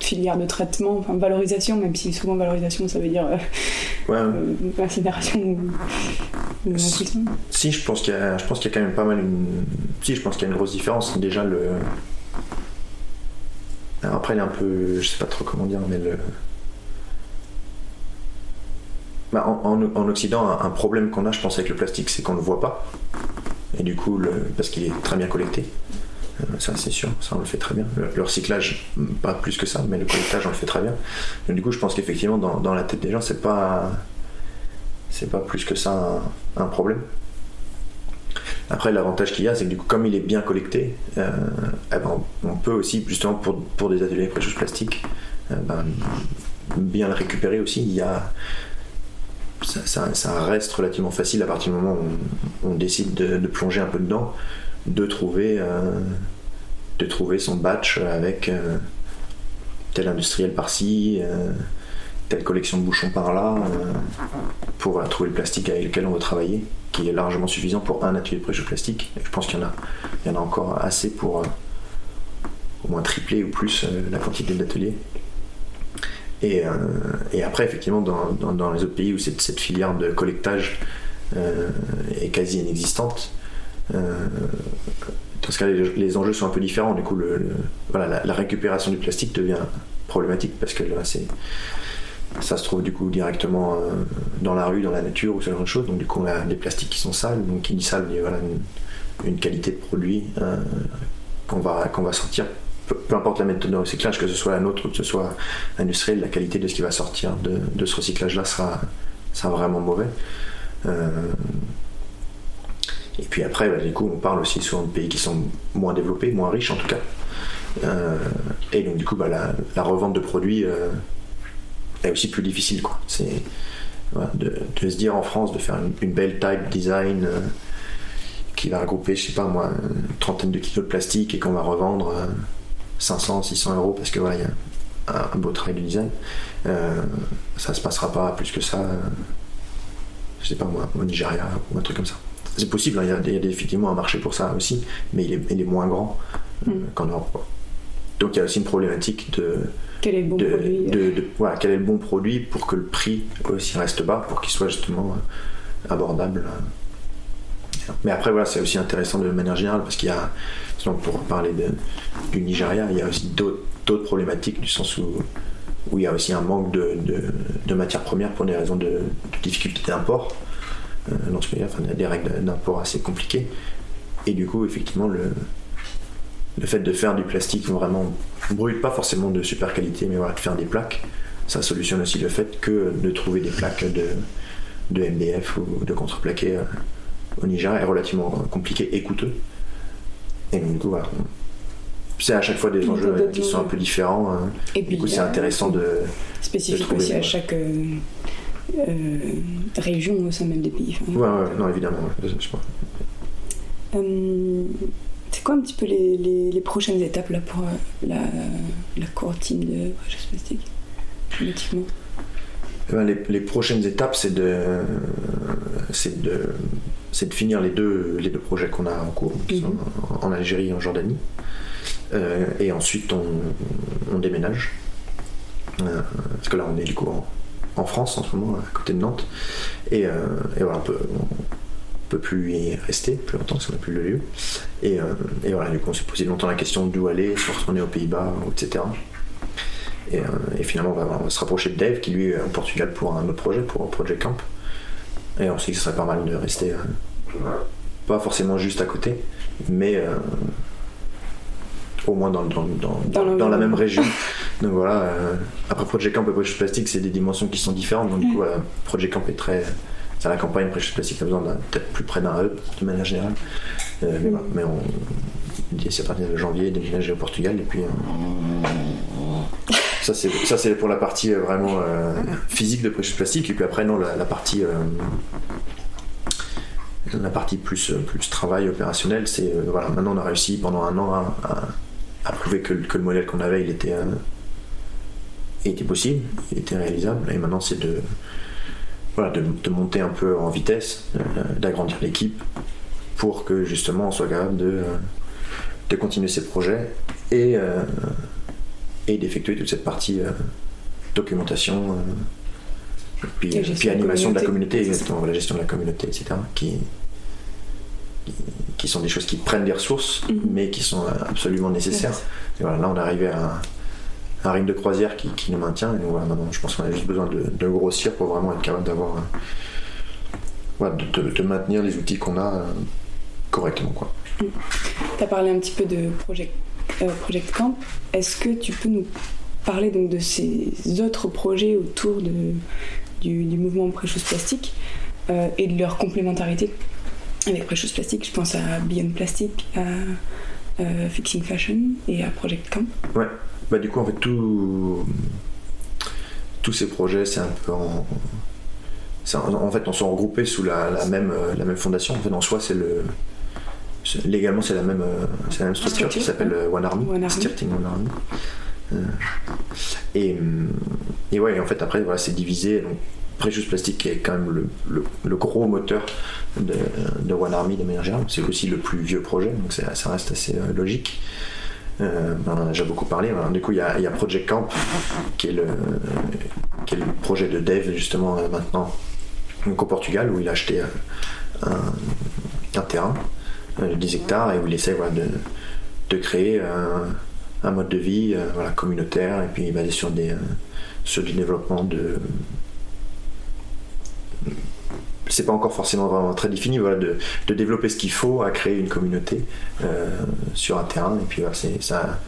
filière de traitement, enfin valorisation, même si souvent valorisation ça veut dire euh, ouais. Euh, incinération ou, Si, je pense qu'il y, a, je pense qu'il y a quand même pas mal une. Si, je pense qu'il y a une grosse différence. Déjà, le. après, il est un peu. Je sais pas trop comment dire, mais le. Bah, en, en, Occident, un, problème qu'on a, je pense, avec le plastique, c'est qu'on ne le voit pas. Et du coup, le, parce qu'il est très bien collecté. Euh, ça c'est sûr, ça on le fait très bien. Le, recyclage, pas plus que ça, mais le collectage on le fait très bien. du coup, je pense qu'effectivement, dans, la tête des gens, c'est pas, c'est pas plus que ça un, problème. Après, l'avantage qu'il y a, c'est que du coup, comme il est bien collecté, euh, eh ben, on peut aussi, justement, pour, pour des ateliers précieux plastiques, euh, ben, bien le récupérer aussi, il y a ça, reste relativement facile à partir du moment où on, décide de, plonger un peu dedans, de trouver, euh, de trouver son batch avec euh, tel industriel par-ci, telle collection de bouchons par-là, pour trouver le plastique avec lequel on veut travailler, qui est largement suffisant pour un atelier de prêche plastique. je pense qu'il y, en a, y en a encore assez pour au moins tripler ou plus la quantité d'ateliers. Et, euh, après, effectivement, dans, dans, les autres pays où cette, filière de collectage euh, est quasi inexistante, euh, dans ce cas, les, enjeux sont un peu différents. Du coup, le, voilà, la, récupération du plastique devient problématique parce que là, c'est ça se trouve du coup directement dans la rue, dans la nature ou ce genre de choses. Donc du coup, on a des plastiques qui sont sales. Donc qui dit sale, voilà, une, qualité de produit qu'on va, va sortir peu, importe la méthode de recyclage, que ce soit la nôtre ou que ce soit industriel, la qualité de ce qui va sortir de, ce recyclage-là sera, vraiment mauvais. Euh, et puis après, bah, du coup, on parle aussi souvent de pays qui sont moins développés, moins riches en tout cas. Euh, et donc, du coup, bah, la, revente de produits euh, est aussi plus difficile. Quoi. C'est de, se dire en France de faire une, belle type design qui va regrouper, je sais pas moi, une trentaine de kilos de plastique et qu'on va revendre 500, 600 euros parce que voilà, il y a un, beau travail de design. Euh, ça se passera pas plus que ça, euh, je sais pas moi, au Nigeria ou un truc comme ça. C'est possible, hein, il, y a, effectivement un marché pour ça aussi, mais il est, moins grand euh, mm. qu'en Europe. Donc il y a aussi une problématique de. Quel est le bon produit voilà, Quel est le bon produit pour que le prix aussi reste bas, pour qu'il soit justement abordable. Mais après, voilà, c'est aussi intéressant de manière générale parce qu'il y a pour parler du Nigeria, il y a aussi d'autres problématiques du sens où, où il y a aussi un manque de, de, matières premières pour des raisons de, difficulté d'import. Euh, dans ce cas-là, il y a des règles d'import assez compliquées. Et du coup, effectivement, le, le fait de faire du plastique vraiment brut, pas forcément de super qualité, mais voilà, de faire des plaques, ça solutionne aussi le fait que de trouver des plaques de, de MDF ou de contreplaqué euh, au Nigeria est relativement compliqué et coûteux. Et du coup, voilà. C'est à chaque fois des enjeux qui sont un peu différents. Hein. Et du coup, c'est intéressant de. Spécifique aussi à chaque euh, euh, région au sein même des pays. ouais, ouais, non, évidemment. Euh, c'est quoi un petit peu les, les, prochaines étapes là, pour la, la core team de Precious Plastic eh ben, les, les, prochaines étapes, c'est de, c'est de c'est de finir les deux, les deux projets qu'on a en cours, qui sont mhm. en Algérie et en Jordanie. Euh, et ensuite, on, déménage. Euh, parce que là, on est du coup en, France en ce moment, à côté de Nantes. Et, euh, voilà, on peut, peut plus y rester plus longtemps parce qu'on n'a plus le lieu. Et, voilà, du coup, on s'est posé longtemps la question d'où aller, soit retourner aux Pays-Bas, etc. Et, finalement, on va, se rapprocher de Dave, qui lui est au Portugal pour un autre projet, pour Project Camp. Et on sait que ce serait pas mal de rester, euh, pas forcément juste à côté, mais euh, au moins dans, dans, la même région. Donc voilà, euh, après Project Camp et Project Plastique, c'est des dimensions qui sont différentes. Donc du coup, Project Camp est très. C'est la campagne, Project Plastique a besoin peut-être plus près d'un hub de manière générale. mais, on dit c'est à partir de janvier, déménager au Portugal et puis. Ça, c'est, ça, c'est pour la partie euh, vraiment euh, physique de Precious Plastique. Et puis après, non, la, partie. Euh, la partie plus, plus travail opérationnel, c'est. voilà, maintenant, on a réussi pendant un an à, prouver que, le modèle qu'on avait, il était. était possible, était réalisable. Et maintenant, c'est de. Voilà, de, monter un peu en vitesse, d'agrandir l'équipe pour que justement on soit capable de, de continuer ces projets et, et d'effectuer toute cette partie euh, documentation, euh, puis, puis animation de la communauté, la gestion de la communauté, etc. Qui, qui sont des choses qui prennent des ressources, mhm. mais qui sont absolument nécessaires. Et voilà, là, on est arrivé à un, rythme de croisière qui, qui, nous maintient. Et voilà, maintenant, je pense qu'on a juste besoin de, grossir pour vraiment être capable d'avoir. de, maintenir les outils qu'on a euh, correctement. Tu as parlé un petit peu de projet euh, Project Camp. Est-ce que tu peux nous parler donc de ces autres projets autour de, du, mouvement Precious Plastic euh, et de leur complémentarité avec Precious Plastic Je pense à Beyond Plastic, à euh, Fixing Fashion et à Project Camp. Ouais, bah du coup en fait tout tous ces projets, c'est un peu en, en, fait, on sont regroupés sous la, même, la même fondation. En fait, en soi, c'est le légalement c'est la même la même structure qui s'appelle One Army, One Army. One Army. et, et ouais, en fait après voilà, c'est divisé. Donc, Precious Plastic est quand même le, le, gros moteur de, de, One Army de manière générale. C'est aussi le plus vieux projet, donc ça reste assez logique. Euh, on en a déjà beaucoup parlé. Du coup, il y, a, Project Camp, qui est, le, projet de dev, justement, euh, maintenant, au Portugal, où il a acheté euh, un, terrain de 10 hectares et où il essaie de, créer un, mode de vie communautaire et puis basé sur, sur du développement de c'est pas encore forcément vraiment très défini, voilà, de, développer ce qu'il faut à créer une communauté euh, sur un terrain. Et puis voilà, ça,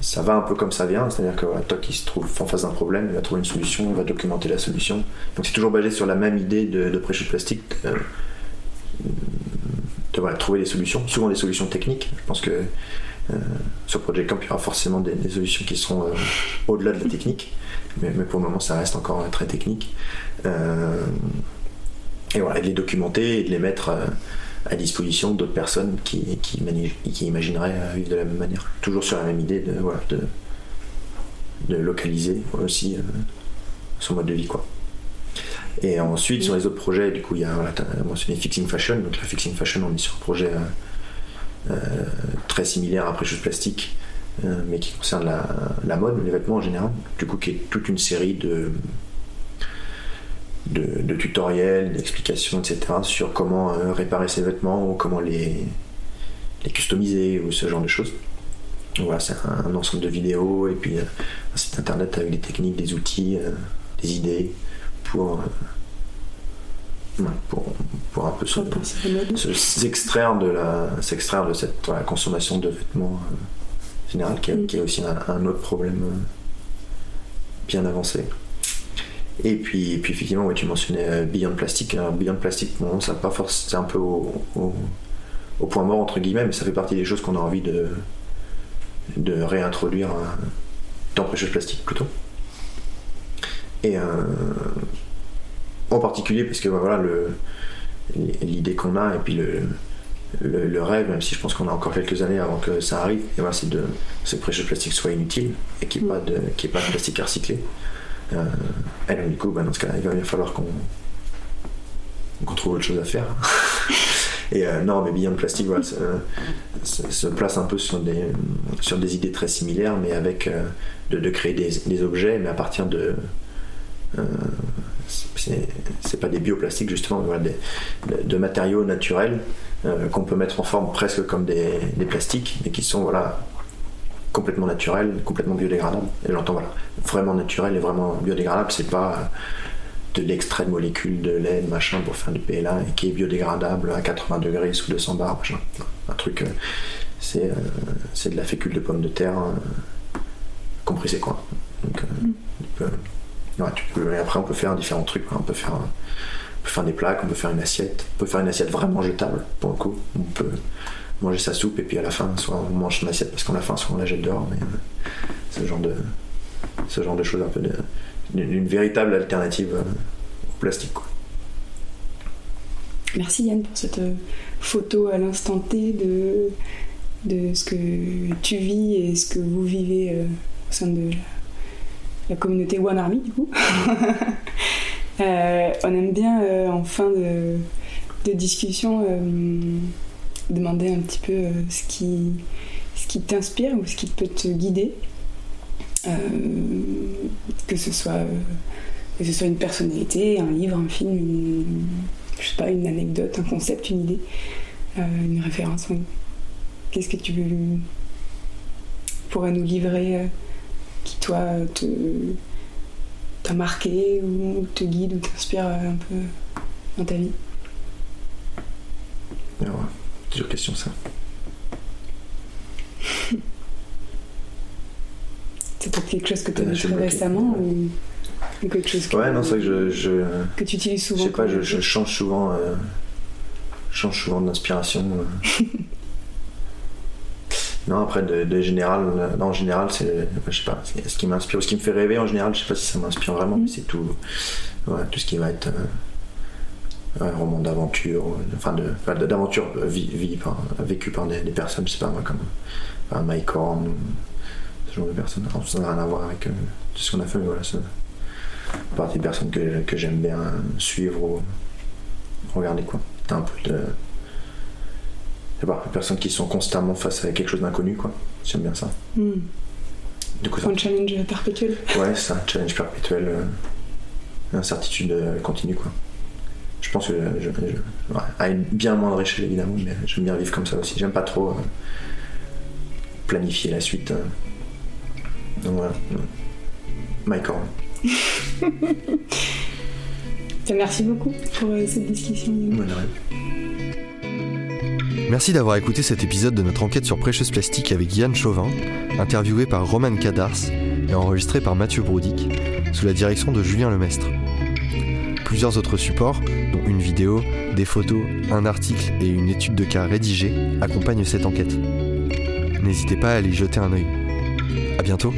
ça va un peu comme ça vient, c'est-à-dire que toi qui se trouve en face d'un problème, il va trouver une solution, il va documenter la solution. Donc c'est toujours basé sur la même idée de, de plastique, euh, de trouver des solutions, souvent des solutions techniques. Je pense que euh, sur Project Camp, il y aura forcément des, solutions qui seront au-delà de la technique, mais, pour le moment, ça reste encore très technique et voilà, de les documenter et de les mettre euh, à disposition d'autres personnes qui, qui, imagineraient euh, vivre de la même manière. Toujours sur la même idée de, voilà, de, de localiser aussi euh, son mode de vie. Quoi. Et ensuite, sur les autres projets, du coup, il y a, voilà, mentionné Fixing Fashion. Donc, la Fixing Fashion, on est sur un projet très similaire à Precious Plastique, mais qui concerne la, la, mode, les vêtements en général. Du coup, qui est toute une série de, de, tutoriels, d'explications, etc. sur comment euh, réparer ses vêtements ou comment les, les customiser ou ce genre de choses. voilà, c'est un, ensemble de vidéos et puis euh, un site internet avec des techniques, des outils, euh, des idées pour, pour, pour, un peu s'extraire de, la, s'extraire de cette consommation de vêtements générale qui, qui, est aussi un autre problème bien avancé. Et puis, puis effectivement, ouais, tu mentionnais euh, Beyond Plastic. Alors, Beyond Plastic, bon, ça pas c'est un peu au, point mort entre guillemets, mais ça fait partie des choses qu'on a envie de, de réintroduire euh, dans Precious Plastic plutôt. Et euh, en particulier parce que voilà le, l'idée qu'on a et puis le, le, rêve, même si je pense qu'on a encore quelques années avant que ça arrive, voilà, c'est de que Precious Plastic soit inutile et qu'il n'y ait, pas de, qu'il ait pas de plastique à recycler. Euh, et donc, du coup, bah, dans ce cas-là, il va bien falloir qu'on trouve autre chose à faire. Et euh, non, mais Beyond Plastic voilà, se, place un peu sur des, sur des idées très similaires, mais avec euh, de, créer des, objets, mais à partir de. c'est pas des bioplastiques justement, de, matériaux naturels qu'on peut mettre en forme presque comme des, des, plastiques, mais qui sont voilà, complètement naturel, complètement biodégradable. Et j'entends voilà, vraiment naturel et vraiment biodégradable, c'est pas euh, de l'extrait de molécules de lait, machin pour faire du PLA et qui est biodégradable à 80 degrés sous 200 bars, machin. Un truc, euh, c'est, euh, c'est de la fécule de pomme de terre comprisée quoi. Donc, et après on peut faire différents trucs, on peut faire, on peut faire des plaques, on peut faire une assiette, on peut faire une assiette vraiment jetable pour le coup. On peut manger sa soupe et puis à la fin, soit on mange son assiette parce qu'on a faim, soit on la jette dehors. Mais euh, ce genre de, ce genre de choses un peu d'une véritable alternative euh, au plastique. Merci Yann pour cette euh, photo à l'instant T de, de ce que tu vis et ce que vous vivez au sein de la, communauté One Army du coup. on aime bien en fin de, de discussion demander un petit peu euh, ce qui, ce qui t'inspire ou ce qui peut te guider. Euh, que ce soit euh, que ce soit une personnalité, un livre, un film, une, je sais pas, une anecdote, un concept, une idée, une référence. Qu'est-ce que tu pourrais nous livrer qui toi t'a marqué ou te guide ou t'inspire un peu dans ta vie? Plusieurs questions, ça. C'est peut-être quelque chose que tu as très récemment ou, quelque chose que, ouais, non, c'est que je, que tu utilises souvent. Je sais pas, je, change souvent, euh, change souvent d'inspiration. Euh. Non, après, de, général, non, en général, c'est, je sais pas, ce qui m'inspire, ce qui me fait rêver en général, je sais pas si ça m'inspire vraiment, mais c'est tout, tout ce qui va être un roman d'aventure, enfin, de, d'aventure vécue par, des, personnes, je sais pas moi, comme enfin, Mike Horn, ce genre de personnes. ça n'a rien à voir avec tout ce qu'on a fait, mais voilà, c'est partie des personnes que, que j'aime bien suivre ou regarder, quoi. T'as un peu de pas, les personnes qui sont constamment face à quelque chose d'inconnu, quoi. J'aime bien ça. Hmm. Du coup, Un challenge perpétuel. Ouais, c'est un challenge perpétuel, euh, incertitude euh, continue, quoi. Je pense que je, à une bien moindre échelle évidemment, mais j'aime bien vivre comme ça aussi. J'aime pas trop euh, planifier la suite. Donc voilà. Horn. Merci beaucoup pour cette discussion. Bonne Merci d'avoir écouté cet épisode de notre enquête sur Précieuse Plastique avec Yann Chauvin, interviewé par Roman Kadars et enregistré par Mathieu Broudic, sous la direction de Julien Lemestre. Plusieurs autres supports, dont une vidéo, des photos, un article et une étude de cas rédigée, accompagnent cette enquête. N'hésitez pas à aller jeter un œil. A bientôt